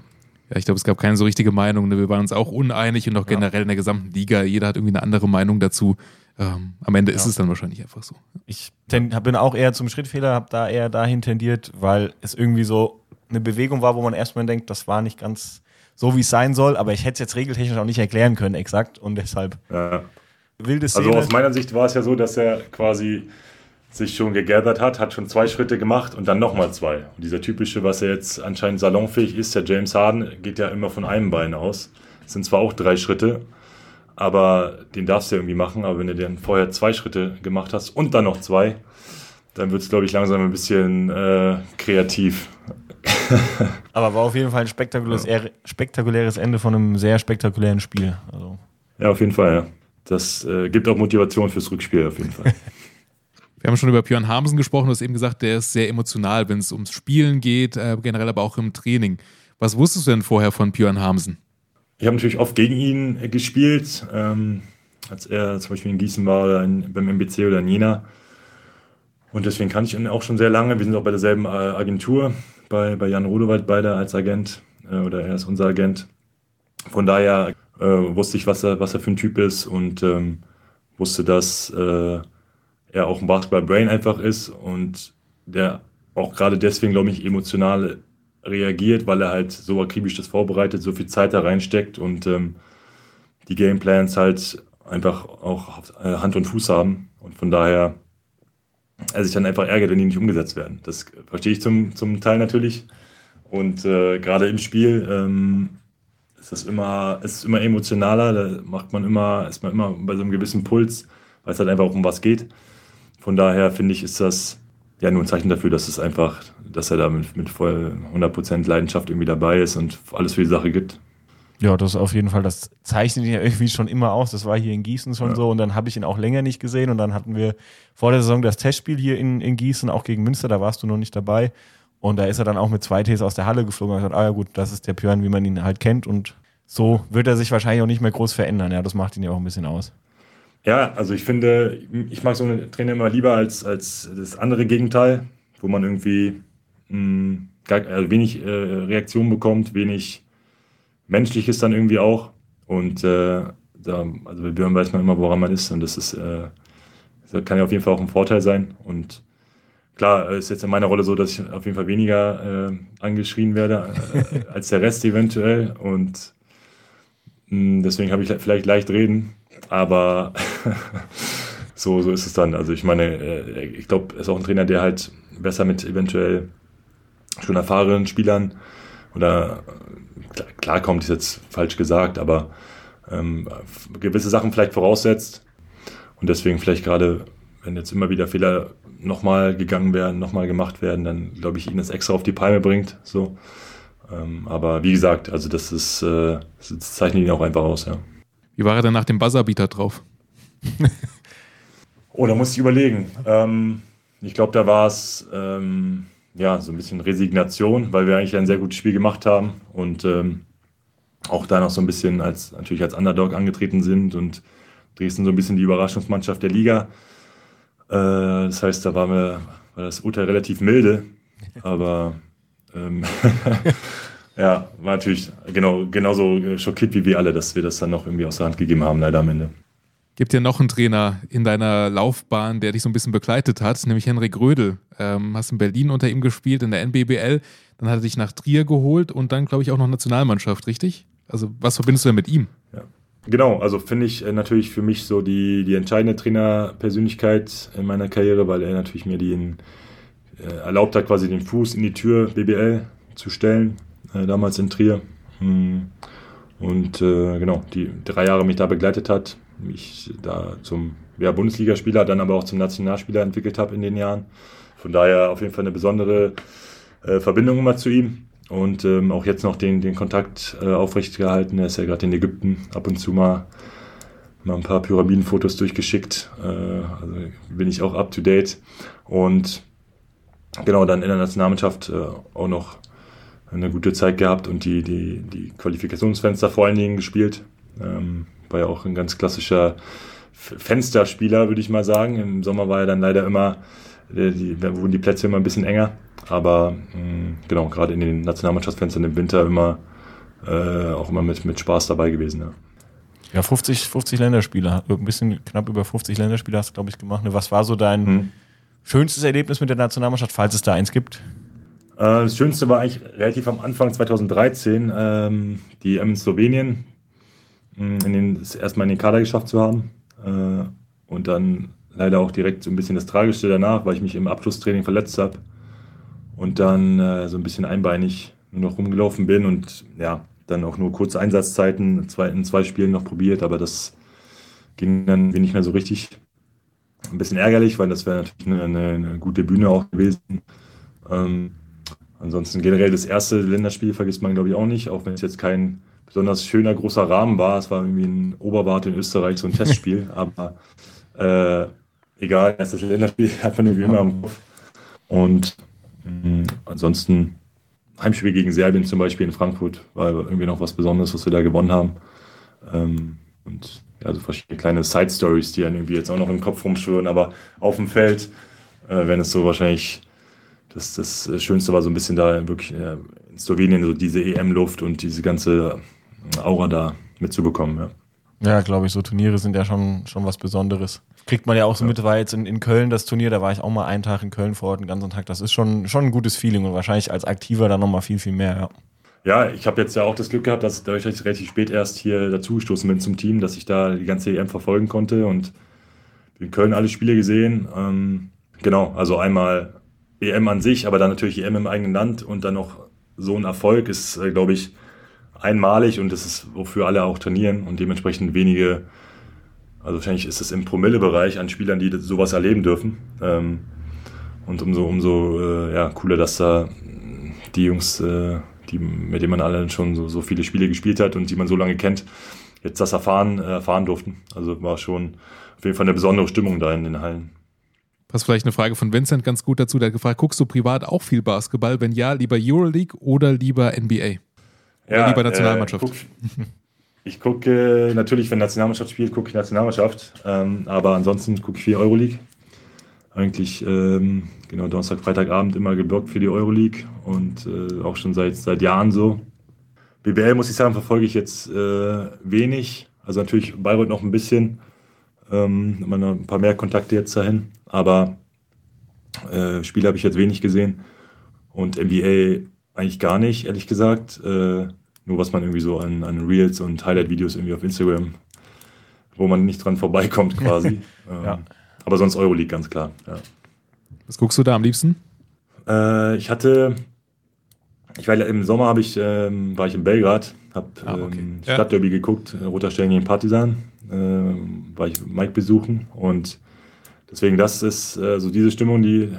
Ja, ich glaube, es gab keine so richtige Meinung. Ne? Wir waren uns auch uneinig und auch generell in der gesamten Liga. Jeder hat irgendwie eine andere Meinung dazu. Ähm, am Ende ist es dann wahrscheinlich einfach so. Ich ten, bin auch eher zum Schrittfehler, habe da eher dahin tendiert, weil es irgendwie so eine Bewegung war, wo man erstmal denkt, das war nicht ganz so, wie es sein soll, aber ich hätte es jetzt regeltechnisch auch nicht erklären können, exakt. Und deshalb ja. Wilde Szene. Also aus meiner Sicht war es ja so, dass er quasi sich schon gegathert hat, hat schon zwei Schritte gemacht und dann nochmal zwei. Und dieser typische, was er jetzt anscheinend salonfähig ist, der James Harden, geht ja immer von einem Bein aus. Das sind zwar auch drei Schritte, aber den darfst du ja irgendwie machen. Aber wenn du dann vorher zwei Schritte gemacht hast und dann noch zwei, dann wird es, glaube ich, langsam ein bisschen äh, kreativ. aber war auf jeden Fall ein spektakuläres, ja. spektakuläres Ende von einem sehr spektakulären Spiel. Also. Ja, auf jeden Fall, ja. Das äh, gibt auch Motivation fürs Rückspiel, auf jeden Fall. Wir haben schon über Björn Hamsen gesprochen, du hast eben gesagt, der ist sehr emotional, wenn es ums Spielen geht, äh, generell aber auch im Training. Was wusstest du denn vorher von Björn Hamsen? Ich habe natürlich oft gegen ihn gespielt, ähm, als er zum Beispiel in Gießen war oder in, beim MBC oder in Jena. Und deswegen kannte ich ihn auch schon sehr lange. Wir sind auch bei derselben äh, Agentur, bei, bei Jan Rodewald beide als Agent äh, oder er ist unser Agent. Von daher äh, wusste ich, was er, was er für ein Typ ist und ähm, wusste, dass äh, er auch ein Basketball-Brain einfach ist und der auch gerade deswegen, glaube ich, emotional reagiert, weil er halt so akribisch das vorbereitet, so viel Zeit da reinsteckt und ähm, die Gameplans halt einfach auch äh, Hand und Fuß haben und von daher er sich dann einfach ärgert, wenn die nicht umgesetzt werden. Das verstehe ich zum, zum Teil natürlich und äh, gerade im Spiel ähm, ist das immer, ist immer emotionaler, da macht man immer, ist man immer bei so einem gewissen Puls, weil es halt einfach auch um was geht. Von daher finde ich, ist das ja nur ein Zeichen dafür, dass es einfach, dass er da mit, mit voll 100% Leidenschaft irgendwie dabei ist und alles für die Sache gibt. Ja, das ist auf jeden Fall, das zeichnet ihn ja irgendwie schon immer aus. Das war hier in Gießen schon ja. so und dann habe ich ihn auch länger nicht gesehen und dann hatten wir vor der Saison das Testspiel hier in, in Gießen, auch gegen Münster, da warst du noch nicht dabei. Und da ist er dann auch mit zwei Ts aus der Halle geflogen und hat gesagt, ah ja gut, das ist der Björn, wie man ihn halt kennt und so wird er sich wahrscheinlich auch nicht mehr groß verändern. Ja, das macht ihn ja auch ein bisschen aus. Ja, also ich finde, ich mag so einen Trainer immer lieber als, als das andere Gegenteil, wo man irgendwie mh, hm, gar, also wenig äh, Reaktion bekommt, wenig Menschliches dann irgendwie auch. Und äh, da, also bei Björn weiß man immer, woran man ist. Und das ist, äh, das kann ja auf jeden Fall auch ein Vorteil sein. Und klar, ist jetzt in meiner Rolle so, dass ich auf jeden Fall weniger äh, angeschrien werde äh, als der Rest eventuell. Und mh, hm, deswegen habe ich vielleicht leicht reden aber so, so ist es dann. Also ich meine, äh, ich glaube, er ist auch ein Trainer, der halt besser mit eventuell schon erfahrenen Spielern oder klar kommt, ist jetzt falsch gesagt, aber ähm, gewisse Sachen vielleicht voraussetzt und deswegen vielleicht gerade, wenn jetzt immer wieder Fehler nochmal gegangen werden, nochmal gemacht werden, dann glaube ich, ihn das extra auf die Palme bringt. So. Ähm, aber wie gesagt, also das ist, äh, das zeichnet ihn auch einfach aus, ja. Wie war er denn nach dem Buzzerbeater drauf? oh, da muss ich überlegen. Ähm, ich glaube, da war es ähm, ja so ein bisschen Resignation, weil wir eigentlich ein sehr gutes Spiel gemacht haben und ähm, auch da noch so ein bisschen als natürlich als Underdog angetreten sind und Dresden so ein bisschen die Überraschungsmannschaft der Liga. Äh, das heißt, da war, mir, war das Urteil relativ milde, aber ähm, Ja, war natürlich genau, genauso schockiert wie wir alle, dass wir das dann noch irgendwie aus der Hand gegeben haben, leider am Ende. Gibt ja noch einen Trainer in deiner Laufbahn, der dich so ein bisschen begleitet hat, nämlich Henrik Rödel. Ähm, hast in Berlin unter ihm gespielt, in der NBBL. Dann hat er dich nach Trier geholt und dann, glaube ich, auch noch Nationalmannschaft, richtig? Also, was verbindest du denn mit ihm? Ja. Genau, also finde ich äh, natürlich für mich so die, die entscheidende Trainerpersönlichkeit in meiner Karriere, weil er natürlich mir den, äh, erlaubt hat, quasi den Fuß in die Tür BBL zu stellen äh, damals in Trier. Hm. Und äh, genau, die drei Jahre mich da begleitet hat, mich da zum ja, Bundesligaspieler, dann aber auch zum Nationalspieler entwickelt habe in den Jahren. Von daher auf jeden Fall eine besondere äh, Verbindung immer zu ihm. Und ähm, auch jetzt noch den, den Kontakt äh, aufrecht gehalten. Er ist ja gerade in Ägypten ab und zu mal, mal ein paar Pyramidenfotos durchgeschickt. Äh, also bin ich auch up to date. Und genau, dann in der Nationalmannschaft äh, auch noch eine gute Zeit gehabt und die, die, die Qualifikationsfenster vor allen Dingen gespielt. Ähm, war ja auch ein ganz klassischer Fensterspieler, würde ich mal sagen. Im Sommer war er dann leider immer, äh, die, da wurden die Plätze immer ein bisschen enger. Aber mh, genau, gerade in den Nationalmannschaftsfenstern im Winter immer äh, auch immer mit, mit Spaß dabei gewesen. Ja. Ja, 50, 50 Länderspiele, ein bisschen knapp über 50 Länderspiele hast du, glaube ich, gemacht. Ne? Was war so dein Hm. schönstes Erlebnis mit der Nationalmannschaft, falls es da eins gibt? Äh, Das Schönste war eigentlich relativ am Anfang 2013, ähm, die EM in Slowenien, mh, in den, erstmal in den Kader geschafft zu haben. Äh, und dann leider auch direkt so ein bisschen das Tragischste danach, weil ich mich im Abschlusstraining verletzt habe. Und dann äh, so ein bisschen einbeinig nur noch rumgelaufen bin und ja, dann auch nur kurze Einsatzzeiten zwei, in zwei Spielen noch probiert, aber das ging dann nicht mehr so richtig. Ein bisschen ärgerlich, weil das wäre natürlich eine, eine, eine gute Bühne auch gewesen. Ähm, ansonsten generell das erste Länderspiel vergisst man, glaube ich, auch nicht, auch wenn es jetzt kein besonders schöner großer Rahmen war. Es war irgendwie ein Oberwart in Österreich, so ein Testspiel, aber äh, egal, erstes Länderspiel hat man irgendwie immer im Kopf. Und mh, ansonsten Heimspiel gegen Serbien zum Beispiel in Frankfurt war irgendwie noch was Besonderes, was wir da gewonnen haben. Ähm, und ja, so verschiedene kleine Side-Stories, die dann irgendwie jetzt auch noch im Kopf rumschwirren, aber auf dem Feld, äh, wenn es so wahrscheinlich das, das Schönste war so ein bisschen da wirklich äh, in Slowenien so diese EM-Luft und diese ganze Aura da mitzubekommen. Ja. Ja, glaube ich, so Turniere sind ja schon, schon was Besonderes. Kriegt man ja auch so mit, war jetzt in, in Köln das Turnier, da war ich auch mal einen Tag in Köln vor Ort, einen ganzen Tag. Das ist schon, schon ein gutes Feeling und wahrscheinlich als Aktiver dann nochmal viel, viel mehr, ja. Ja, ich habe jetzt ja auch das Glück gehabt, dass ich relativ spät erst hier dazugestoßen bin zum Team, dass ich da die ganze EM verfolgen konnte und in Köln alle Spiele gesehen. Ähm, genau, also einmal EM an sich, aber dann natürlich EM im eigenen Land und dann noch so ein Erfolg ist, äh, glaube ich, einmalig und das ist, wofür alle auch trainieren und dementsprechend wenige, also wahrscheinlich ist es im Promille-Bereich an Spielern, die sowas erleben dürfen. Ähm, und umso, umso äh, ja, cooler, dass da die Jungs, äh, die, mit denen man alle schon so, so viele Spiele gespielt hat und die man so lange kennt, jetzt das erfahren, äh, erfahren durften. Also war schon auf jeden Fall eine besondere Stimmung da in den Hallen. Passt vielleicht eine Frage von Vincent ganz gut dazu. Der hat gefragt, guckst du privat auch viel Basketball? Wenn ja, lieber Euroleague oder lieber NBA? Oder lieber Nationalmannschaft? Äh, guck, ich gucke natürlich, wenn Nationalmannschaft spielt, gucke ich Nationalmannschaft. Ähm, aber ansonsten gucke ich viel Euroleague. Eigentlich ähm, genau Donnerstag, Freitagabend immer geblockt für die Euroleague und äh, auch schon seit, seit Jahren so. BBL muss ich sagen, verfolge ich jetzt äh, wenig. Also natürlich Bayreuth noch ein bisschen. Ähm, man noch ein paar mehr Kontakte jetzt dahin. Aber äh, Spiele habe ich jetzt wenig gesehen. Und NBA eigentlich gar nicht, ehrlich gesagt. Äh, nur was man irgendwie so an, an Reels und Highlight-Videos irgendwie auf Instagram, wo man nicht dran vorbeikommt quasi. ähm, Ja. Aber sonst Euroleague ganz klar. Ja. Was guckst du da am liebsten? Äh, ich hatte, ich war im Sommer habe ich, ähm, war ich in Belgrad, habe Ah, okay. ähm, Ja. Stadtderby geguckt, äh, Roter Stern gegen Partisan, ähm, war ich Mike besuchen und deswegen das ist äh, so diese Stimmung, die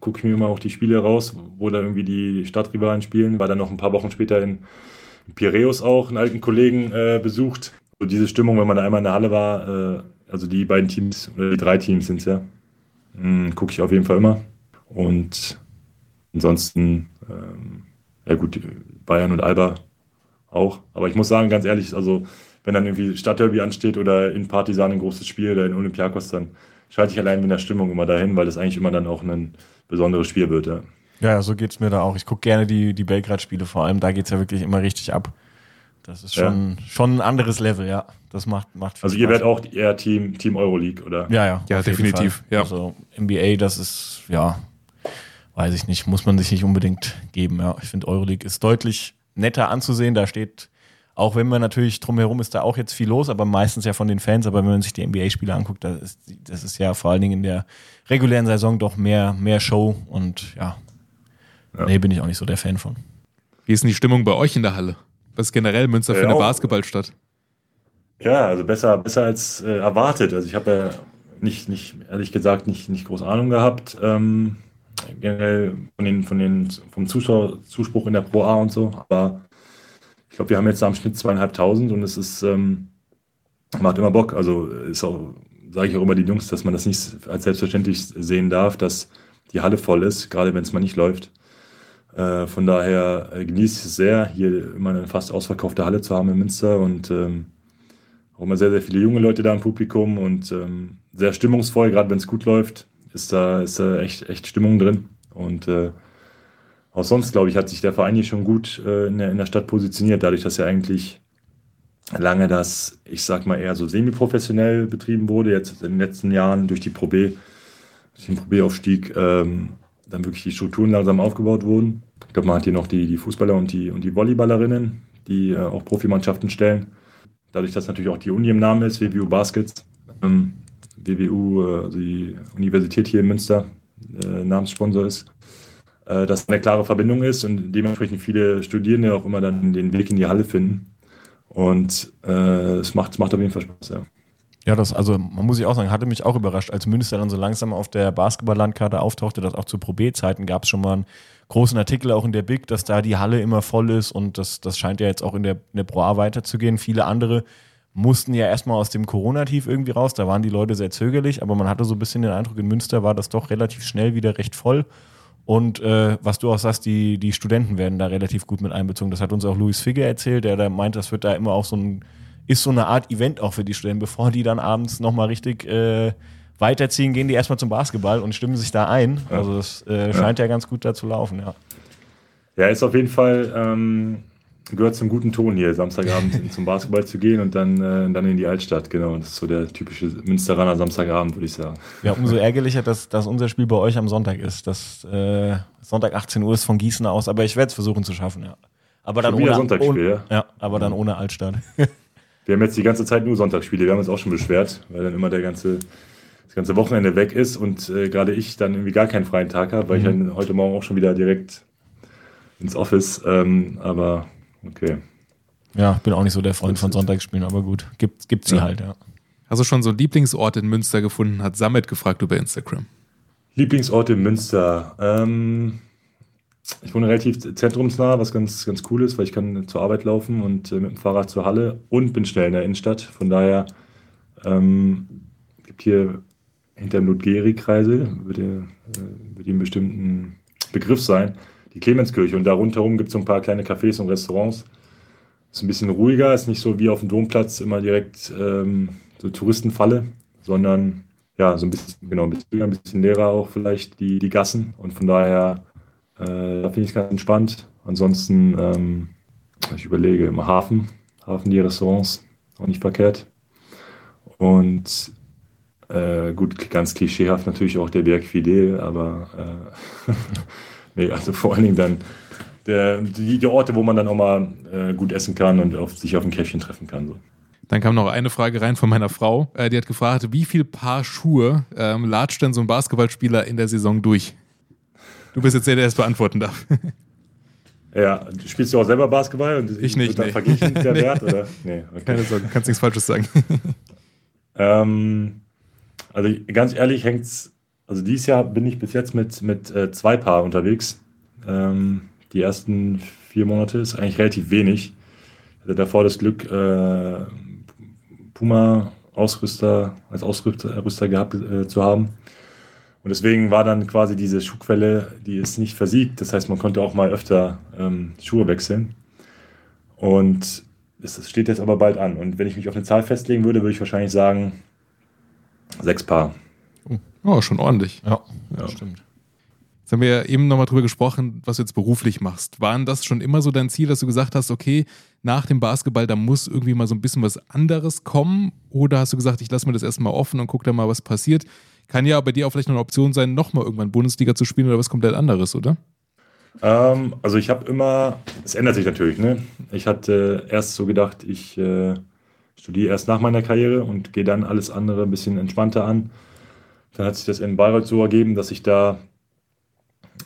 gucke ich mir immer auch die Spiele raus, wo da irgendwie die Stadtrivalen spielen, war dann noch ein paar Wochen später in Piräus auch, einen alten Kollegen äh, besucht. So diese Stimmung, wenn man da einmal in der Halle war, äh, also die beiden Teams, oder die drei Teams sind es ja, mm, gucke ich auf jeden Fall immer. Und ansonsten, ähm, ja gut, Bayern und Alba auch. Aber ich muss sagen, ganz ehrlich, also wenn dann irgendwie Stadtderby ansteht oder in Partisan ein großes Spiel oder in Olympiakos, dann schalte ich allein mit der Stimmung immer dahin, weil das eigentlich immer dann auch ein besonderes Spiel wird. Ja. Ja, so geht's mir da auch. Ich gucke gerne die, die Belgrad-Spiele, vor allem da geht's ja wirklich immer richtig ab. Das ist Ja. schon, schon ein anderes Level, ja. Das macht, macht viel Also ihr werdet auch eher Team, Team Euroleague, oder? Ja, ja. Ja, definitiv, ja. Also NBA, das ist, ja, weiß ich nicht, muss man sich nicht unbedingt geben. Ja, ich finde Euroleague ist deutlich netter anzusehen. Da steht, auch wenn man natürlich drumherum ist da auch jetzt viel los, aber meistens ja von den Fans. Aber wenn man sich die NBA-Spiele anguckt, das ist, das ist ja vor allen Dingen in der regulären Saison doch mehr, mehr Show und ja, Ja. nee, bin ich auch nicht so der Fan von. Wie ist denn die Stimmung bei euch in der Halle? Was ist generell Münster für Äh, eine auch- Basketballstadt? Ja, also besser, besser als äh, erwartet. Also ich habe ja nicht, nicht, ehrlich gesagt, nicht, nicht groß Ahnung gehabt. Ähm, generell von den, von den, vom Zuschauer, Zuspruch in der Pro A und so. Aber ich glaube, wir haben jetzt am Schnitt zweieinhalbtausend und es ist, ähm, macht immer Bock. Also ist auch, sage ich auch immer den Jungs, dass man das nicht als selbstverständlich sehen darf, dass die Halle voll ist, gerade wenn es mal nicht läuft. Äh, von daher äh, genieße ich es sehr, hier immer eine fast ausverkaufte Halle zu haben in Münster und ähm, auch immer sehr, sehr viele junge Leute da im Publikum und ähm, sehr stimmungsvoll, gerade wenn es gut läuft, ist da, ist da echt, echt Stimmung drin. Und äh, auch sonst, glaube ich, hat sich der Verein hier schon gut äh, in, der, in der Stadt positioniert, dadurch, dass er eigentlich lange das, ich sag mal, eher so semi-professionell betrieben wurde, jetzt in den letzten Jahren durch die Pro B, durch den Pro B-Aufstieg, ähm, dann wirklich die Strukturen langsam aufgebaut wurden. Ich glaube, man hat hier noch die, die Fußballer und die, und die Volleyballerinnen, die äh, auch Profimannschaften stellen. Dadurch, dass natürlich auch die Uni im Namen ist, WWU Baskets, ähm, WWU, äh, also die Universität hier in Münster, äh, Namenssponsor ist, äh, dass eine klare Verbindung ist und dementsprechend viele Studierende auch immer dann den Weg in die Halle finden. Und äh, es macht, macht auf jeden Fall Spaß, ja. Ja, das, also man muss sich auch sagen, hatte mich auch überrascht, als Münster dann so langsam auf der Basketball-Landkarte auftauchte, dass auch zu Pro B-Zeiten gab es schon mal einen großen Artikel auch in der Big, dass da die Halle immer voll ist und das, das scheint ja jetzt auch in der, in der Pro A weiterzugehen. Viele andere mussten ja erstmal aus dem Corona-Tief irgendwie raus, da waren die Leute sehr zögerlich, aber man hatte so ein bisschen den Eindruck, in Münster war das doch relativ schnell wieder recht voll. Und äh, was du auch sagst, die, die Studenten werden da relativ gut mit einbezogen. Das hat uns auch Luis Figge erzählt, der da meint, das wird da immer auch so ein ist so eine Art Event auch für die Studenten. Bevor die dann abends nochmal richtig äh, weiterziehen, gehen die erstmal zum Basketball und stimmen sich da ein. Ja. Also es äh, scheint ja. ja. ganz gut da zu laufen, ja. Ja, ist auf jeden Fall, ähm, gehört zum guten Ton hier, Samstagabend zum Basketball zu gehen und dann, äh, dann in die Altstadt, genau. Das ist so der typische Münsteraner Samstagabend, würde ich sagen. Ja, umso ärgerlicher, dass, dass unser Spiel bei euch am Sonntag ist. Das äh, Sonntag 18 Uhr ist von Gießen aus, aber ich werde es versuchen zu schaffen, ja. Aber dann ohne, ohne, ja, aber dann ohne Altstadt. Wir haben jetzt die ganze Zeit nur Sonntagsspiele. Wir haben uns auch schon beschwert, weil dann immer der ganze, das ganze Wochenende weg ist und äh, gerade ich dann irgendwie gar keinen freien Tag habe, weil mhm. ich dann heute Morgen auch schon wieder direkt ins Office. Ähm, aber okay. Ja, bin auch nicht so der Freund von Sonntagsspielen, aber gut, gibt, gibt sie ja. halt, ja. Hast du schon so einen Lieblingsort in Münster gefunden? Hat Samet gefragt über Instagram. Lieblingsort in Münster. Ähm, ich wohne relativ zentrumsnah, was ganz, ganz cool ist, weil ich kann zur Arbeit laufen und äh, mit dem Fahrrad zur Halle und bin schnell in der Innenstadt. Von daher ähm, gibt hier hinter dem Ludgeri-Kreisel, wird, äh, wird ihm bestimmten Begriff sein, die Clemenskirche. Und da rundherum gibt es so ein paar kleine Cafés und Restaurants. Ist ein bisschen ruhiger, ist nicht so wie auf dem Domplatz immer direkt ähm, so Touristenfalle, sondern ja, so ein bisschen, genau, ein bisschen, ein bisschen leerer auch vielleicht die, die Gassen. Und von daher äh, da finde ich es ganz entspannt. Ansonsten, ähm, ich überlege, im Hafen, Hafen die Restaurants, auch nicht verkehrt. Und äh, gut, ganz klischeehaft natürlich auch der Berg Fidel, aber äh, nee, also vor allen Dingen dann der, die, die, Orte, wo man dann auch mal äh, gut essen kann und auf, sich auf ein Käffchen treffen kann. So. Dann kam noch eine Frage rein von meiner Frau. Äh, die hat gefragt, wie viel Paar Schuhe ähm, latscht denn so ein Basketballspieler in der Saison durch? Du bist jetzt der, der es beantworten darf. Ja, spielst du auch selber Basketball? Und ich nicht. Dann nee. verglichen der nee. Wert? Oder? Nee, okay. Keine Sorge, kannst nichts Falsches sagen. ähm, also ganz ehrlich hängt's. Also dieses Jahr bin ich bis jetzt mit, mit äh, zwei Paar unterwegs. Ähm, die ersten vier Monate ist eigentlich relativ wenig. Ich hatte davor das Glück, äh, Puma Ausrüster als Ausrüster gehabt äh, zu haben. Und deswegen war dann quasi diese Schuhquelle, die ist nicht versiegt. Das heißt, man konnte auch mal öfter ähm, Schuhe wechseln. Und das steht jetzt aber bald an. Und wenn ich mich auf eine Zahl festlegen würde, würde ich wahrscheinlich sagen, sechs Paar. Oh, schon ordentlich. Ja, ja. stimmt. Jetzt haben wir ja eben nochmal drüber gesprochen, was du jetzt beruflich machst. Waren das schon immer so dein Ziel, dass du gesagt hast, okay, nach dem Basketball, da muss irgendwie mal so ein bisschen was anderes kommen? Oder hast du gesagt, ich lasse mir das erstmal offen und gucke da mal, was passiert? Kann ja bei dir auch vielleicht noch eine Option sein, nochmal irgendwann Bundesliga zu spielen oder was komplett anderes, oder? Ähm, also ich habe immer, es ändert sich natürlich, ne? Ich hatte erst so gedacht, ich äh, studiere erst nach meiner Karriere und gehe dann alles andere ein bisschen entspannter an. Dann hat sich das in Bayreuth so ergeben, dass ich da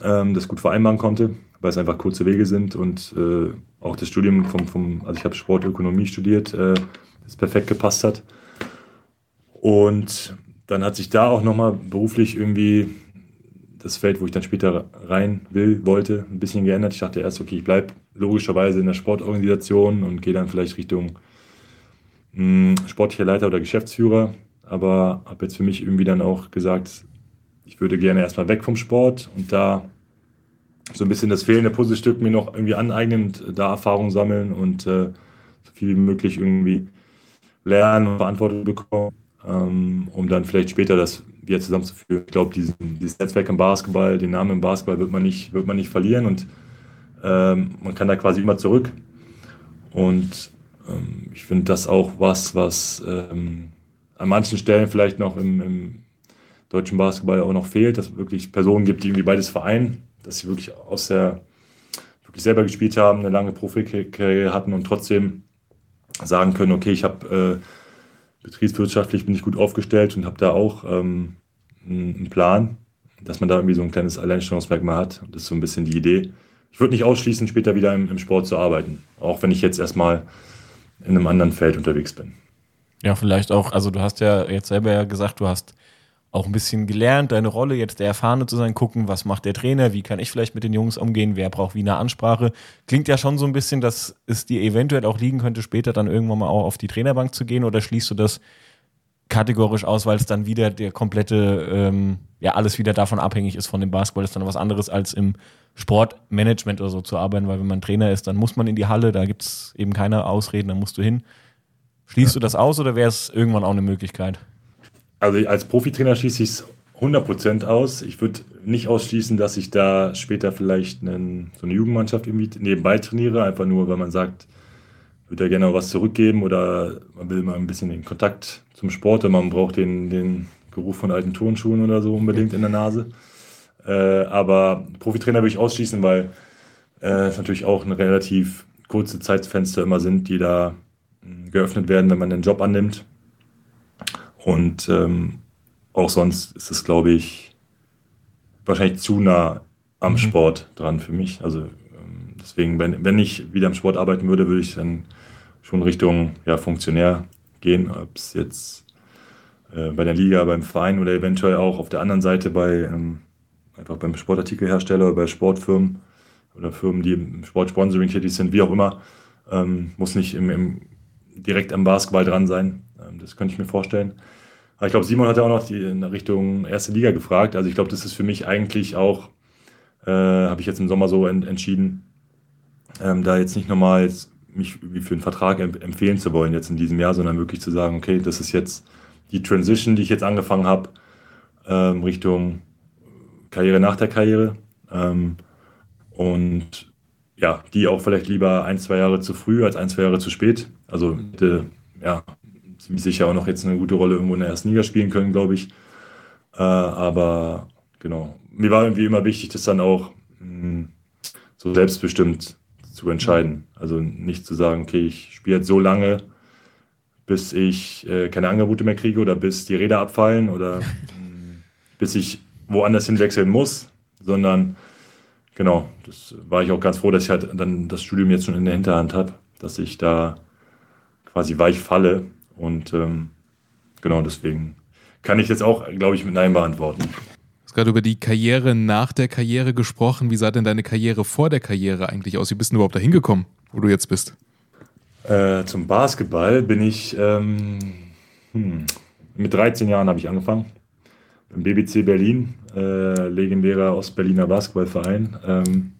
ähm, das gut vereinbaren konnte, weil es einfach kurze Wege sind und äh, auch das Studium vom, vom also ich habe Sportökonomie studiert, äh, das perfekt gepasst hat. Und dann hat sich da auch nochmal beruflich irgendwie das Feld, wo ich dann später rein will, wollte, ein bisschen geändert. Ich dachte erst, okay, ich bleibe logischerweise in der Sportorganisation und gehe dann vielleicht Richtung mh, hm, sportlicher Leiter oder Geschäftsführer. Aber habe jetzt für mich irgendwie dann auch gesagt, ich würde gerne erstmal weg vom Sport und da so ein bisschen das fehlende Puzzlestück mir noch irgendwie aneignen, und da Erfahrung sammeln und äh, so viel wie möglich irgendwie lernen und Verantwortung bekommen, ähm, um dann vielleicht später das wieder zusammenzuführen. Ich glaube, dieses Netzwerk im Basketball, den Namen im Basketball wird man nicht, wird man nicht verlieren und ähm, man kann da quasi immer zurück. Und ähm, ich finde das auch was, was ähm, an manchen Stellen vielleicht noch im, im, deutschen Basketball auch noch fehlt, dass es wirklich Personen gibt, die irgendwie beides vereinen, dass sie wirklich aus der wirklich selber gespielt haben, eine lange Profikarriere hatten und trotzdem sagen können, okay, ich habe äh, betriebswirtschaftlich bin ich gut aufgestellt und habe da auch ähm, einen Plan, dass man da irgendwie so ein kleines Alleinstellungsmerkmal hat. Das ist so ein bisschen die Idee. Ich würde nicht ausschließen, später wieder im, im Sport zu arbeiten, auch wenn ich jetzt erstmal in einem anderen Feld unterwegs bin. Ja, vielleicht auch, also du hast ja jetzt selber ja gesagt, du hast auch ein bisschen gelernt, deine Rolle jetzt der Erfahrene zu sein, gucken, was macht der Trainer, wie kann ich vielleicht mit den Jungs umgehen, wer braucht wie eine Ansprache. Klingt ja schon so ein bisschen, dass es dir eventuell auch liegen könnte, später dann irgendwann mal auch auf die Trainerbank zu gehen oder schließt du das kategorisch aus, weil es dann wieder der komplette, ähm, ja, alles wieder davon abhängig ist von dem Basketball, ist dann was anderes als im Sportmanagement oder so zu arbeiten, weil wenn man Trainer ist, dann muss man in die Halle, da gibt es eben keine Ausreden, da musst du hin. Schließt ja. du das aus oder wäre es irgendwann auch eine Möglichkeit? Also als Profitrainer schließe ich es 100% aus. Ich würde nicht ausschließen, dass ich da später vielleicht einen, so eine Jugendmannschaft irgendwie nebenbei trainiere, einfach nur, weil man sagt, würde ja gerne was zurückgeben oder man will mal ein bisschen den Kontakt zum Sport und man braucht den, den Geruch von alten Turnschuhen oder so unbedingt in der Nase. Äh, aber Profitrainer würde ich ausschließen, weil äh, es natürlich auch ein relativ kurze Zeitfenster immer sind, die da hm, geöffnet werden, wenn man den Job annimmt. Und ähm, auch sonst ist es, glaube ich, wahrscheinlich zu nah am mhm. Sport dran für mich. Also ähm, deswegen, wenn, wenn ich wieder am Sport arbeiten würde, würde ich dann schon Richtung ja, Funktionär gehen, ob es jetzt äh, bei der Liga, beim Verein oder eventuell auch auf der anderen Seite bei ähm, einfach beim Sportartikelhersteller oder bei Sportfirmen oder Firmen, die im Sportsponsoring tätig sind, wie auch immer. Ähm, muss nicht im, im, direkt am Basketball dran sein. Ähm, das könnte ich mir vorstellen. Aber ich glaube, Simon hat ja auch noch die, in Richtung erste Liga gefragt. Also ich glaube, das ist für mich eigentlich auch, äh, habe ich jetzt im Sommer so en entschieden, ähm, da jetzt nicht nochmal mich wie für einen Vertrag empfehlen zu wollen jetzt in diesem Jahr, sondern wirklich zu sagen, okay, das ist jetzt die Transition, die ich jetzt angefangen habe, ähm, Richtung Karriere nach der Karriere. Ähm, und ja, die auch vielleicht lieber ein, zwei Jahre zu früh als ein, zwei Jahre zu spät. Also hätte, ja, sicher auch noch jetzt eine gute Rolle irgendwo in der ersten Liga spielen können, glaube ich. Äh, aber genau, mir war irgendwie immer wichtig, das dann auch mh, hm, so selbstbestimmt zu entscheiden. Also nicht zu sagen, okay, ich spiele jetzt so lange, bis ich äh, keine Angebote mehr kriege oder bis die Räder abfallen oder mh, hm, bis ich woanders hinwechseln muss, sondern genau, das war ich auch ganz froh, dass ich halt dann das Studium jetzt schon in der Hinterhand habe, dass ich da quasi weich falle und ähm, genau deswegen kann ich jetzt auch, glaube ich, mit Nein beantworten. Du hast gerade über die Karriere nach der Karriere gesprochen. Wie sah denn deine Karriere vor der Karriere eigentlich aus? Wie bist du überhaupt da hingekommen, wo du jetzt bist? Äh, zum Basketball bin ich ähm, hm, mit 13 Jahren habe ich angefangen. Im BBC Berlin, äh, legendärer Ostberliner Basketballverein. Ähm,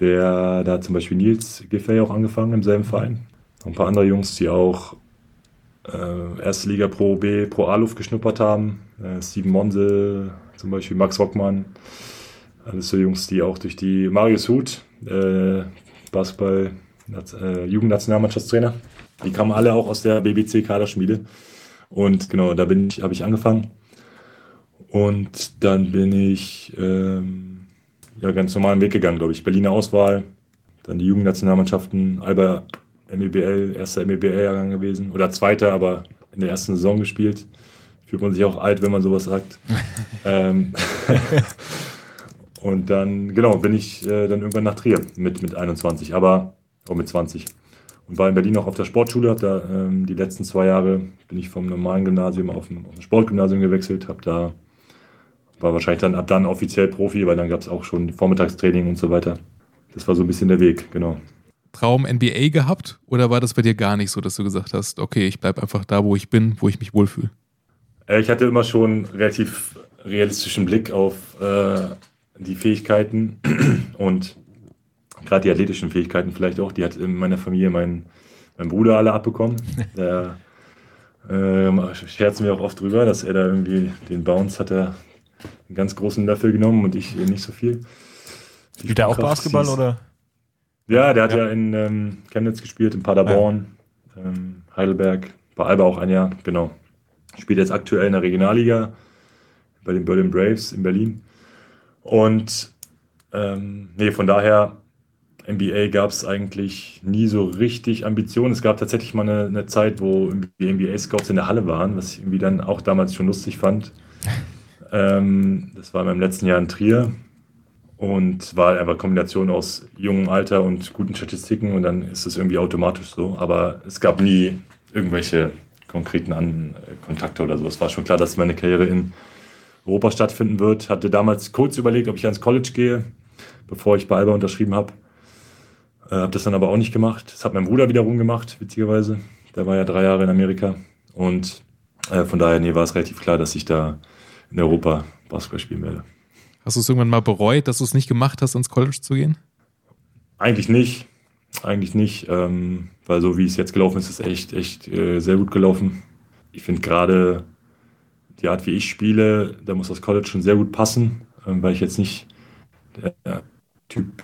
der, da hat zum Beispiel Nils Giffey auch angefangen im selben Verein. Ein paar andere Jungs, die auch äh, erste Liga Pro B, Pro A-Luft geschnuppert haben. Äh, Steven Monse, zum Beispiel Max Rockmann. Alles so Jungs, die auch durch die Marius Huth, äh, Basketball, äh, Jugendnationalmannschaftstrainer, die kamen alle auch aus der BBC Kaderschmiede. Und genau, da bin ich, habe ich angefangen. Und dann bin ich ähm, ja, ganz normalen Weg gegangen, glaube ich. Berliner Auswahl, dann die Jugendnationalmannschaften, Alba MEBL, erster MEBL-Jahrgang gewesen. Oder zweiter, aber in der ersten Saison gespielt. Fühlt man sich auch alt, wenn man sowas sagt. ähm, und dann, genau, bin ich äh, dann irgendwann nach Trier mit, mit 21, aber auch mit 20. Und war in Berlin auch auf der Sportschule, habe da ähm, die letzten zwei Jahre bin ich vom normalen Gymnasium auf ein, auf ein Sportgymnasium gewechselt, habe da war wahrscheinlich dann ab dann offiziell Profi, weil dann gab es auch schon Vormittagstraining und so weiter. Das war so ein bisschen der Weg, genau. Traum NBA gehabt oder war das bei dir gar nicht so, dass du gesagt hast, okay, ich bleibe einfach da, wo ich bin, wo ich mich wohlfühle? Äh, ich hatte immer schon relativ realistischen Blick auf äh, die Fähigkeiten und gerade die athletischen Fähigkeiten vielleicht auch, die hat in meiner Familie mein, mein Bruder alle abbekommen. Der äh, scherzen wir auch oft drüber, dass er da irgendwie den Bounce hat er einen ganz großen Löffel genommen und ich nicht so viel. Spielt er auch Basketball oder? Ja, der hat ja, Ja. in ähm, Chemnitz gespielt, in Paderborn, ähm, Heidelberg, bei Alba auch ein Jahr, genau. Spielt jetzt aktuell in der Regionalliga bei den Berlin Braves in Berlin. Und ähm, nee, von daher, NBA gab es eigentlich nie so richtig Ambitionen. Es gab tatsächlich mal eine, eine Zeit, wo die NBA-Scouts in der Halle waren, was ich irgendwie dann auch damals schon lustig fand. ähm, das war in meinem letzten Jahr in Trier und war einfach Kombination aus jungem Alter und guten Statistiken und dann ist es irgendwie automatisch so. Aber es gab nie irgendwelche konkreten An äh, Kontakte oder so. Es war schon klar, dass meine Karriere in Europa stattfinden wird. Hatte damals kurz überlegt, ob ich ans College gehe, bevor ich bei Alba unterschrieben habe. Äh, habe das dann aber auch nicht gemacht. Das hat mein Bruder wiederum gemacht, witzigerweise. Der war ja drei Jahre in Amerika. Und äh, von daher nee, war es relativ klar, dass ich da in Europa Basketball spielen werde. Hast du es irgendwann mal bereut, dass du es nicht gemacht hast, ins College zu gehen? Eigentlich nicht. Eigentlich nicht. Ähm, weil so wie es jetzt gelaufen ist, ist es echt, echt äh, sehr gut gelaufen. Ich finde gerade die Art, wie ich spiele, da muss das College schon sehr gut passen, ähm, weil ich jetzt nicht der Typ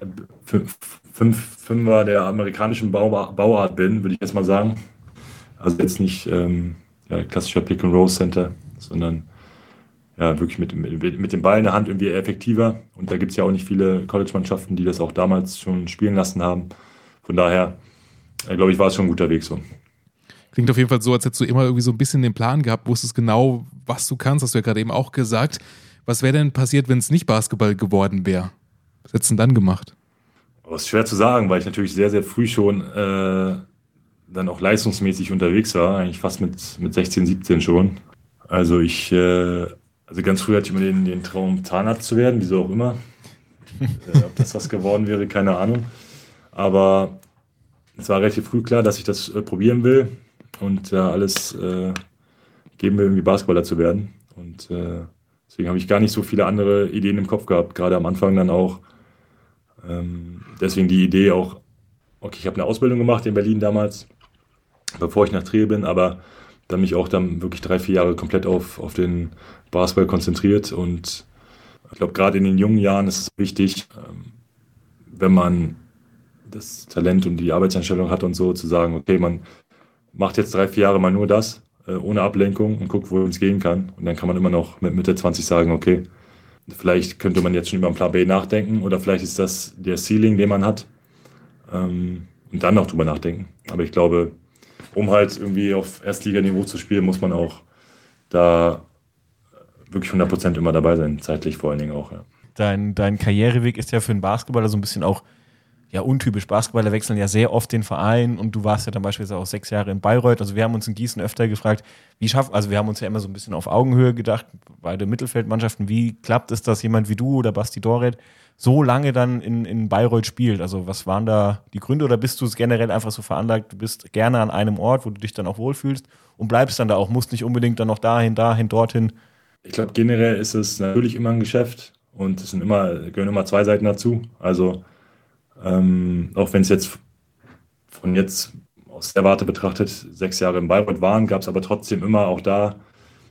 äh, fünf, fünf, Fünfer der amerikanischen Bau, Bauart bin, würde ich jetzt mal sagen. Also jetzt nicht ähm, ja, klassischer Pick-and-Roll-Center, sondern ja, wirklich mit, mit, mit dem Ball in der Hand irgendwie effektiver. Und da gibt es ja auch nicht viele College-Mannschaften, die das auch damals schon spielen lassen haben. Von daher, äh, glaube ich, war es schon ein guter Weg so. Klingt auf jeden Fall so, als hättest du immer irgendwie so ein bisschen den Plan gehabt, wusstest genau, was du kannst, hast du ja gerade eben auch gesagt. Was wäre denn passiert, wenn es nicht Basketball geworden wäre? Was hättest du denn dann gemacht? Aber es ist schwer zu sagen, weil ich natürlich sehr, sehr früh schon äh, dann auch leistungsmäßig unterwegs war, eigentlich fast mit, mit 16, 17 schon. Also ich, äh, also ganz früh hatte ich immer den, den Traum, Zahnarzt zu werden, wieso auch immer. äh, ob das was geworden wäre, keine Ahnung. Aber es war relativ früh klar, dass ich das äh, probieren will und ja, alles äh, geben will, irgendwie Basketballer zu werden. Und äh, deswegen habe ich gar nicht so viele andere Ideen im Kopf gehabt, gerade am Anfang dann auch. Ähm, deswegen die Idee auch, okay, ich habe eine Ausbildung gemacht in Berlin damals, bevor ich nach Trier bin, aber dann mich auch dann wirklich drei, vier Jahre komplett auf, auf den Basketball konzentriert und ich glaube, gerade in den jungen Jahren ist es wichtig, ähm, wenn man das Talent und die Arbeitseinstellung hat und so, zu sagen, okay, man macht jetzt drei, vier Jahre mal nur das, äh, ohne Ablenkung und guckt, wo es gehen kann. Und dann kann man immer noch mit Mitte 20 sagen, okay, vielleicht könnte man jetzt schon über einen Plan B nachdenken oder vielleicht ist das der Ceiling, den man hat. Ähm, und dann noch drüber nachdenken. Aber ich glaube, um halt irgendwie auf Erstliganiveau zu spielen, muss man auch da wirklich 100% immer dabei sein, zeitlich vor allen Dingen auch. Ja. Dein, dein Karriereweg ist ja für einen Basketballer so ein bisschen auch ja, untypisch. Basketballer wechseln ja sehr oft den Verein und du warst ja dann beispielsweise auch sechs Jahre in Bayreuth. Also wir haben uns in Gießen öfter gefragt, wie schafft, also wir haben uns ja immer so ein bisschen auf Augenhöhe gedacht, beide Mittelfeldmannschaften, wie klappt es, dass jemand wie du oder Basti Doret so lange dann in, in Bayreuth spielt? Also was waren da die Gründe oder bist du es generell einfach so veranlagt, du bist gerne an einem Ort, wo du dich dann auch wohlfühlst und bleibst dann da auch, musst nicht unbedingt dann noch dahin, dahin, dorthin. Ich glaube, generell ist es natürlich immer ein Geschäft und es sind immer, gehören immer zwei Seiten dazu. Also ähm, auch wenn es jetzt von jetzt aus der Warte betrachtet sechs Jahre in Bayreuth waren, gab es aber trotzdem immer auch da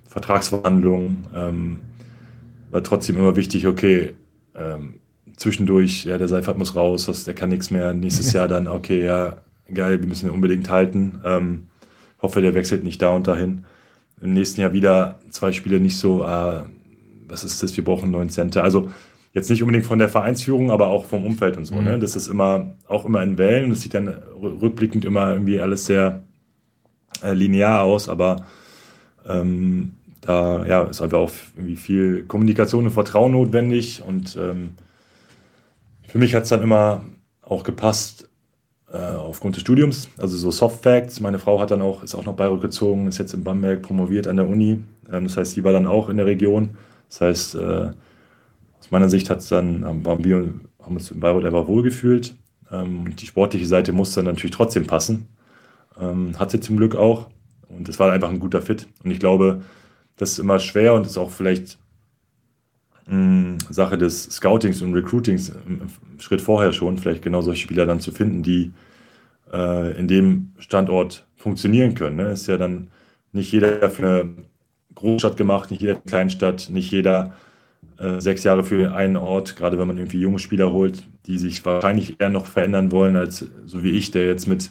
Vertragsverhandlungen. Ähm, war trotzdem immer wichtig, okay, ähm, zwischendurch, ja, der Seifert muss raus, was, der kann nichts mehr. Nächstes Jahr dann, okay, ja, geil, wir müssen ihn unbedingt halten. Ähm, hoffe, der wechselt nicht da und dahin. Im nächsten Jahr wieder zwei Spiele nicht so, äh, was ist das, wir brauchen einen neuen Center. Also jetzt nicht unbedingt von der Vereinsführung, aber auch vom Umfeld und so. Mhm. Ne? Das ist immer auch immer in Wellen. Das sieht dann rückblickend immer irgendwie alles sehr äh, linear aus, aber ähm, da ja, ist einfach auch irgendwie viel Kommunikation und Vertrauen notwendig. Und ähm, für mich hat es dann immer auch gepasst äh, aufgrund des Studiums, also so Soft Facts. Meine Frau hat dann auch, ist auch noch Bayreuth gezogen, ist jetzt in Bamberg promoviert an der Uni. Ähm, das heißt, sie war dann auch in der Region. Das heißt, äh, aus meiner Sicht hat's dann, haben wir haben uns in Bayreuth einfach wohlgefühlt. Ähm, die sportliche Seite muss dann natürlich trotzdem passen. Ähm, hat sie zum Glück auch. Und es war einfach ein guter Fit. Und ich glaube, das ist immer schwer und ist auch vielleicht Sache des Scoutings und Recruitings einen Schritt vorher schon, vielleicht genau solche Spieler dann zu finden, die äh, in dem Standort funktionieren können. Ne? Ist ja dann nicht jeder für eine Großstadt gemacht, nicht jeder für eine Kleinstadt, nicht jeder äh, sechs Jahre für einen Ort, gerade wenn man irgendwie junge Spieler holt, die sich wahrscheinlich eher noch verändern wollen, als so wie ich, der jetzt mit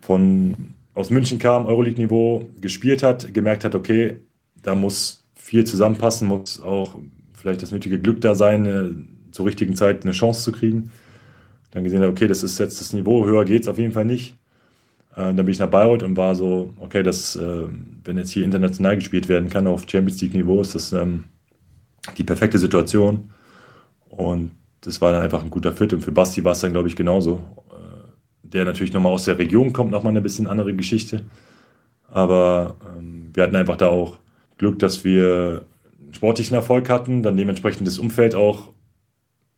von aus München kam, Euroleague-Niveau, gespielt hat, gemerkt hat, okay, da muss viel zusammenpassen, muss auch vielleicht das nötige Glück da sein, äh, zur richtigen Zeit eine Chance zu kriegen. Dann gesehen okay, das ist jetzt das Niveau, höher geht es auf jeden Fall nicht. Äh, dann bin ich nach Bayreuth und war so, okay, das, äh, wenn jetzt hier international gespielt werden kann auf Champions League-Niveau, ist das ähm, die perfekte Situation. Und das war dann einfach ein guter Fit. Und für Basti war es dann, glaube ich, genauso. Äh, der natürlich nochmal aus der Region kommt, nochmal eine bisschen andere Geschichte. Aber ähm, wir hatten einfach da auch Glück, dass wir sportlichen Erfolg hatten, dann dementsprechend das Umfeld auch,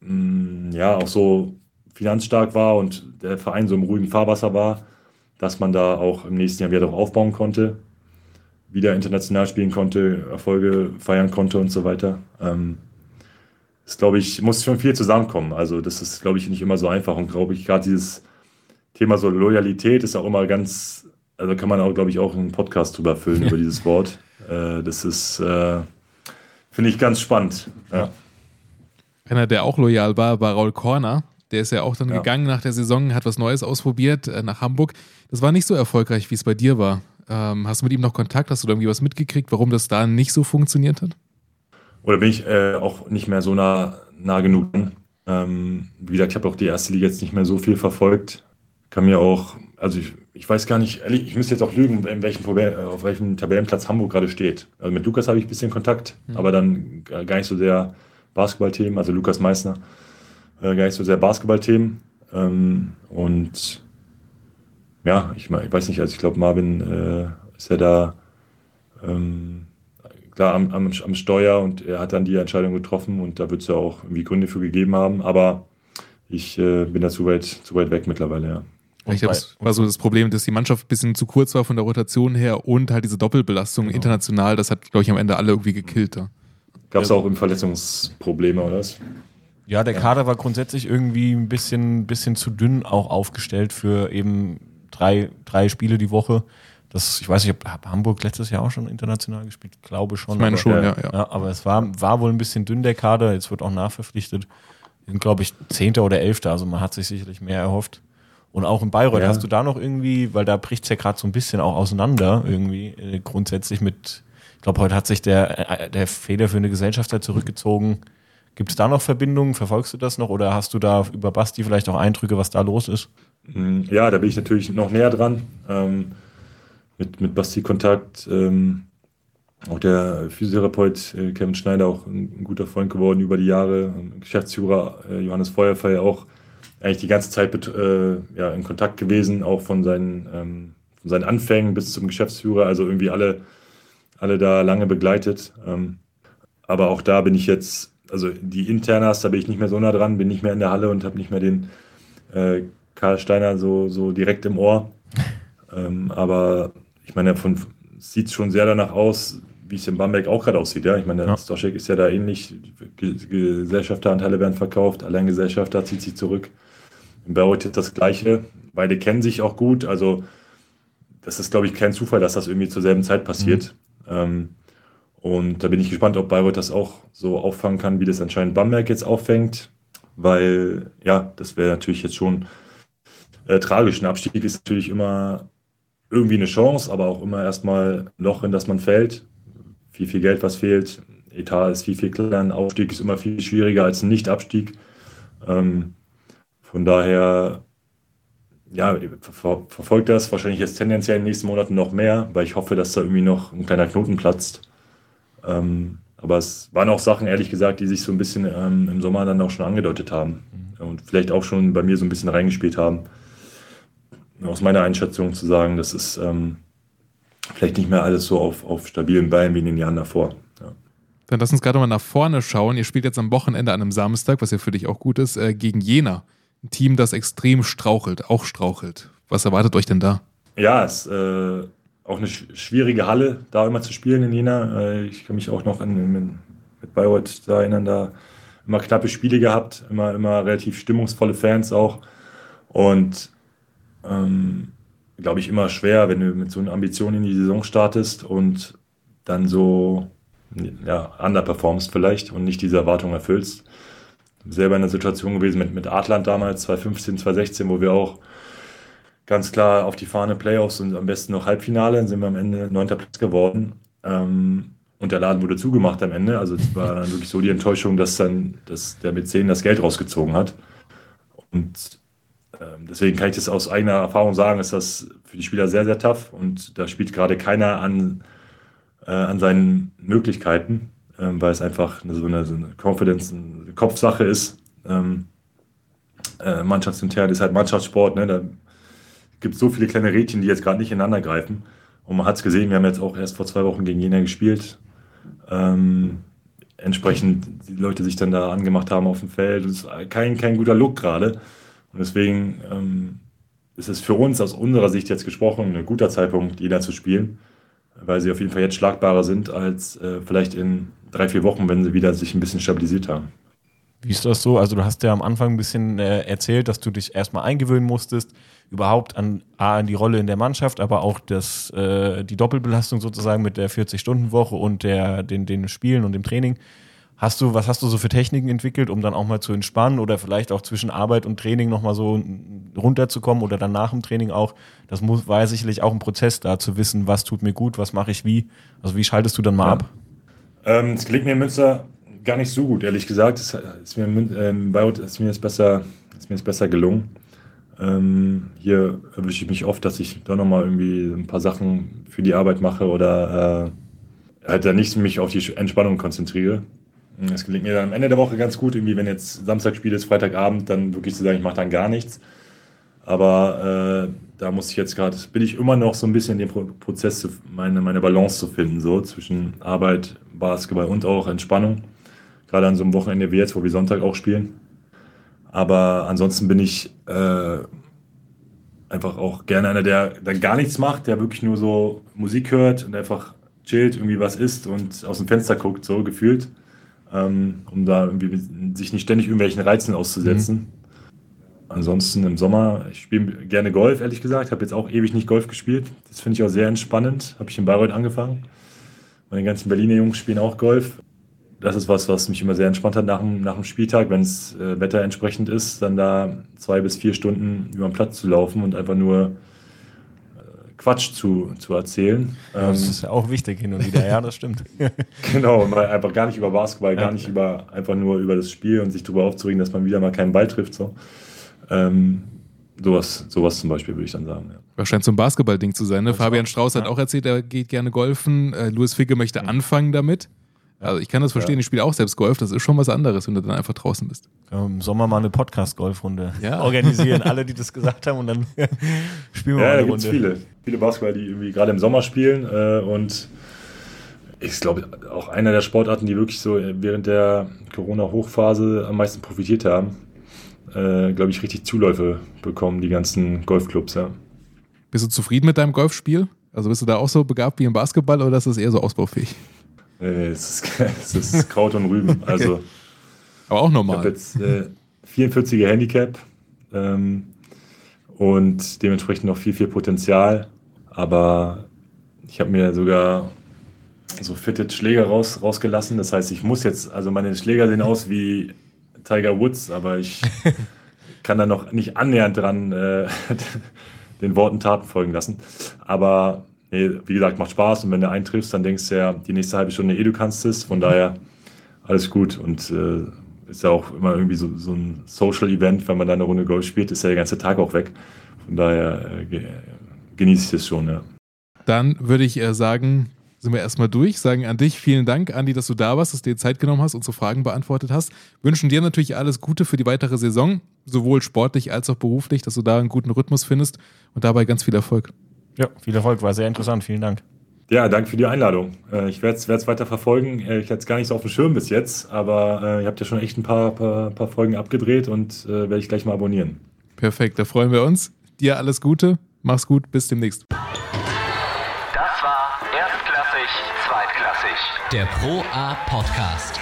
mh, mm, ja, auch so finanzstark war und der Verein so im ruhigen Fahrwasser war, dass man da auch im nächsten Jahr wieder darauf aufbauen konnte, wieder international spielen konnte, Erfolge feiern konnte und so weiter. Ähm, das glaube ich, muss schon viel zusammenkommen. Also das ist, glaube ich, nicht immer so einfach und glaube ich, gerade dieses Thema so Loyalität ist auch immer ganz, also kann man auch, glaube ich, auch einen Podcast drüber füllen, über dieses Wort. Äh, das ist, äh, finde ich ganz spannend. Ja. Einer, der auch loyal war, war Raul Korner. Der ist ja auch dann Ja. gegangen nach der Saison, hat was Neues ausprobiert äh, nach Hamburg. Das war nicht so erfolgreich, wie es bei dir war. Ähm, hast du mit ihm noch Kontakt? Hast du da irgendwie was mitgekriegt, warum das da nicht so funktioniert hat? Oder bin ich äh, auch nicht mehr so nah, nah genug? Ähm, wie gesagt, ich habe auch die erste Liga jetzt nicht mehr so viel verfolgt. Kann mir auch, also ich, ich weiß gar nicht, ehrlich, ich müsste jetzt auch lügen, in welchem, äh, auf welchem Tabellenplatz Hamburg gerade steht. Also mit Lukas habe ich ein bisschen Kontakt, aber dann gar gar nicht so sehr Basketballthemen, also Lukas Meissner, äh, gar nicht so sehr Basketballthemen. Ähm, und ja, ich, ich weiß nicht, also ich glaube, Marvin äh, ist ja da ähm, klar am, am, am Steuer und er hat dann die Entscheidung getroffen und da wird es ja auch irgendwie Gründe für gegeben haben, aber ich äh, bin da zu weit, zu weit weg mittlerweile, ja. Und ich glaube, es war so das Problem, dass die Mannschaft ein bisschen zu kurz war von der Rotation her und halt diese Doppelbelastung Genau. international, das hat, glaube ich, am Ende alle irgendwie gekillt da. Gab es auch im Verletzungsprobleme oder was? Ja, der Kader war grundsätzlich irgendwie ein bisschen, bisschen zu dünn auch aufgestellt für eben drei, drei Spiele die Woche. Das, ich weiß nicht, ob Hamburg letztes Jahr auch schon international gespielt? Ich glaube schon. Ich meine aber, schon, ja, ja, ja. Aber es war, war wohl ein bisschen dünn, der Kader. Jetzt wird auch nachverpflichtet. Sind, glaube ich, Zehnter oder Elfter. Also man hat sich sicherlich mehr erhofft. Und auch in Bayreuth, Ja. hast du da noch irgendwie, weil da bricht es ja gerade so ein bisschen auch auseinander, irgendwie äh, grundsätzlich mit, ich glaube, heute hat sich der, äh, der federführende Gesellschafter zurückgezogen. Gibt es da noch Verbindungen? Verfolgst du das noch? Oder hast du da über Basti vielleicht auch Eindrücke, was da los ist? Mm, Ja, da bin ich natürlich noch näher dran. Ähm, mit, mit Basti Kontakt. Ähm, auch der Physiotherapeut äh, Kevin Schneider, auch ein, ein guter Freund geworden über die Jahre. Und Geschäftsführer äh, Johannes Feuerfeuer auch eigentlich die ganze Zeit mit, äh, ja, in Kontakt gewesen, auch von seinen, ähm, von seinen Anfängen bis zum Geschäftsführer. Also irgendwie alle, alle da lange begleitet. Ähm, aber auch da bin ich jetzt, also die Internas, da bin ich nicht mehr so nah dran, bin nicht mehr in der Halle und habe nicht mehr den äh, Karl Steiner so, so direkt im Ohr. Ähm, aber ich meine, von sieht schon sehr danach aus, wie es in Bamberg auch gerade aussieht. Ja? Ich meine, Ja. Stoschek ist ja da ähnlich. Ge Gesellschafteranteile werden verkauft, Alleingesellschafter zieht sich zurück. In Bayreuth ist das Gleiche. Beide kennen sich auch gut. Also, das ist, glaube ich, kein Zufall, dass das irgendwie zur selben Zeit passiert. Ähm, und da bin ich gespannt, ob Bayreuth das auch so auffangen kann, wie das anscheinend Bamberg jetzt auffängt. Weil, ja, das wäre natürlich jetzt schon äh, tragisch. Ein Abstieg ist natürlich immer irgendwie eine Chance, aber auch immer erstmal ein Loch, in das man fällt. Viel, viel Geld, was fehlt. Etat ist viel, viel kleiner. Ein Aufstieg ist immer viel schwieriger als ein Nicht-Abstieg. Ähm, von daher, ja, ver verfolgt das wahrscheinlich jetzt tendenziell in den nächsten Monaten noch mehr, weil ich hoffe, dass da irgendwie noch ein kleiner Knoten platzt. Ähm, aber es waren auch Sachen, ehrlich gesagt, die sich so ein bisschen ähm, im Sommer dann auch schon angedeutet haben und vielleicht auch schon bei mir so ein bisschen reingespielt haben. Aus meiner Einschätzung zu sagen, das ist ähm, vielleicht nicht mehr alles so auf, auf stabilen Beinen wie in den Jahren davor. Ja. Dann lass uns gerade mal nach vorne schauen. Ihr spielt jetzt am Wochenende an einem Samstag, was ja für dich auch gut ist, äh, gegen Jena. Ein Team, das extrem strauchelt, auch strauchelt. Was erwartet euch denn da? Ja, es ist äh, auch eine sch- schwierige Halle, da immer zu spielen in Jena. Äh, ich kann mich auch noch an, mit, Bayreuth da erinnern, da immer knappe Spiele gehabt, immer, immer relativ stimmungsvolle Fans auch. Und ähm, glaube ich, immer schwer, wenn du mit so einer Ambition in die Saison startest und dann so ja, underperformst vielleicht und nicht diese Erwartung erfüllst. Selber in der Situation gewesen mit, mit Adland damals, 2015, 2016, wo wir auch ganz klar auf die Fahne Playoffs und am besten noch Halbfinale, dann sind wir am Ende neunter Platz geworden. Ähm, und der Laden wurde zugemacht am Ende. Also es war dann wirklich so die Enttäuschung, dass dann dass der Mäzen das Geld rausgezogen hat. Und ähm, deswegen kann ich das aus eigener Erfahrung sagen, ist das für die Spieler sehr, sehr tough. Und da spielt gerade keiner an, äh, an seinen Möglichkeiten, ähm, weil es einfach so, eine, so eine Confidence, eine Kopfsache ist. Ähm, äh, Mannschaftsintern ist halt Mannschaftssport. Ne? Da gibt es so viele kleine Rädchen, die jetzt gerade nicht ineinander greifen. Und man hat es gesehen, wir haben jetzt auch erst vor zwei Wochen gegen Jena gespielt. Ähm, entsprechend die Leute sich dann da angemacht haben auf dem Feld. Das ist kein, kein guter Look gerade. Und deswegen ähm, ist es für uns aus unserer Sicht jetzt gesprochen ein guter Zeitpunkt, Jena zu spielen, weil sie auf jeden Fall jetzt schlagbarer sind als äh, vielleicht in drei, vier Wochen, wenn sie wieder sich ein bisschen stabilisiert haben. Wie ist das so? Also du hast ja am Anfang ein bisschen äh, erzählt, dass du dich erstmal eingewöhnen musstest, überhaupt an, A, an die Rolle in der Mannschaft, aber auch das, äh, die Doppelbelastung sozusagen mit der 40-Stunden-Woche und der, den, den Spielen und dem Training. Hast du, was hast du so für Techniken entwickelt, um dann auch mal zu entspannen oder vielleicht auch zwischen Arbeit und Training nochmal so runterzukommen oder dann nach dem Training auch? Das muss, war ja sicherlich auch ein Prozess da zu wissen, was tut mir gut, was mache ich wie. Also wie schaltest du dann mal Ja. ab? Ähm, Es gelingt mir in Münster gar nicht so gut, ehrlich gesagt. Es ist mir in ähm, Bayreuth ist mir das besser, ist mir das besser gelungen. Ähm, hier erwische ich mich oft, dass ich da nochmal irgendwie ein paar Sachen für die Arbeit mache oder äh, halt da nicht mich auf die Entspannung konzentriere. Es gelingt mir dann am Ende der Woche ganz gut, irgendwie, wenn jetzt Samstagspiel ist, Freitagabend, dann wirklich zu sagen, ich mache dann gar nichts. Aber äh, da muss ich jetzt gerade, bin ich immer noch so ein bisschen in dem Pro Prozess, meine, meine Balance zu finden, so zwischen Arbeit, Basketball und auch Entspannung. Gerade an so einem Wochenende wie jetzt, wo wir Sonntag auch spielen. Aber ansonsten bin ich äh, einfach auch gerne einer, der dann gar nichts macht, der wirklich nur so Musik hört und einfach chillt, irgendwie was isst und aus dem Fenster guckt, so gefühlt. Ähm, um da irgendwie sich nicht ständig irgendwelchen Reizen auszusetzen. Ansonsten im Sommer, ich spiele gerne Golf, ehrlich gesagt. Habe jetzt auch ewig nicht Golf gespielt. Das finde ich auch sehr entspannend. Habe ich in Bayreuth angefangen. Meine ganzen Berliner Jungs spielen auch Golf. Das ist was, was mich immer sehr entspannt hat nach dem, nach dem Spieltag, wenn das äh, Wetter entsprechend ist, dann da zwei bis vier Stunden über den Platz zu laufen und einfach nur äh, Quatsch zu, zu erzählen. Das Ähm, ist ja auch wichtig hin und wieder, ja, das stimmt. Genau, mal einfach gar nicht über Basketball, gar nicht über, einfach nur über das Spiel und sich darüber aufzuregen, dass man wieder mal keinen Ball trifft. So. Ähm, sowas, sowas zum Beispiel würde ich dann sagen. Ja. Wahrscheinlich so ein Basketball-Ding zu sein. Ne? Fabian Strauß hat ja. auch erzählt, er geht gerne golfen. Äh, Louis Figge möchte anfangen damit. Also ich kann das verstehen, ich spiele auch selbst Golf. Das ist schon was anderes, wenn du dann einfach draußen bist. Im Sommer mal eine Podcast-Golfrunde Ja. organisieren. Alle, die das gesagt haben und dann spielen wir Ja, mal da eine gibt es Runde. viele. Viele Basketballer, die irgendwie gerade im Sommer spielen. Äh, und ich glaube, auch einer der Sportarten, die wirklich so während der Corona-Hochphase am meisten profitiert haben. Äh, glaube ich, richtig Zuläufe bekommen, die ganzen Golfclubs, ja. Bist du zufrieden mit deinem Golfspiel? Also bist du da auch so begabt wie im Basketball oder ist das eher so ausbaufähig? Nee, nee, es ist, es ist Kraut und Rüben. Also Aber auch ich habe normal. jetzt äh, 44er Handicap ähm, und dementsprechend noch viel, viel Potenzial. Aber ich habe mir sogar so fitted Schläger raus, rausgelassen. Das heißt, ich muss jetzt, also meine Schläger sehen aus wie Tiger Woods, aber ich kann da noch nicht annähernd dran äh, den Worten Taten folgen lassen. Aber nee, wie gesagt, macht Spaß und wenn du eintriffst, dann denkst du ja, die nächste halbe Stunde eh, du kannst es. Von daher alles gut und äh, ist ja auch immer irgendwie so, so ein Social-Event, wenn man da eine Runde Golf spielt, ist ja der ganze Tag auch weg. Von daher äh, ge genieße ich das schon, ja. Dann würde ich äh, sagen, sind wir erstmal durch. Sagen an dich vielen Dank, Andi, dass du da warst, dass du dir Zeit genommen hast, unsere Fragen beantwortet hast. Wünschen dir natürlich alles Gute für die weitere Saison, sowohl sportlich als auch beruflich, dass du da einen guten Rhythmus findest und dabei ganz viel Erfolg. Ja, viel Erfolg, war sehr interessant. Vielen Dank. Ja, danke für die Einladung. Äh, ich werde es weiter verfolgen. Äh, ich hatte es gar nicht so auf dem Schirm bis jetzt, aber äh, ihr habt ja schon echt ein paar, paar, paar Folgen abgedreht und äh, werde ich gleich mal abonnieren. Perfekt, da freuen wir uns. Dir alles Gute, mach's gut, bis demnächst. Das war Erstklassig, Zweitklassig. Der Pro A Podcast.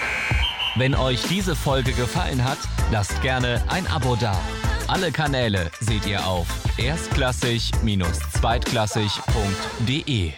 Wenn euch diese Folge gefallen hat, lasst gerne ein Abo da. Alle Kanäle seht ihr auf erstklassig-zweitklassig.de.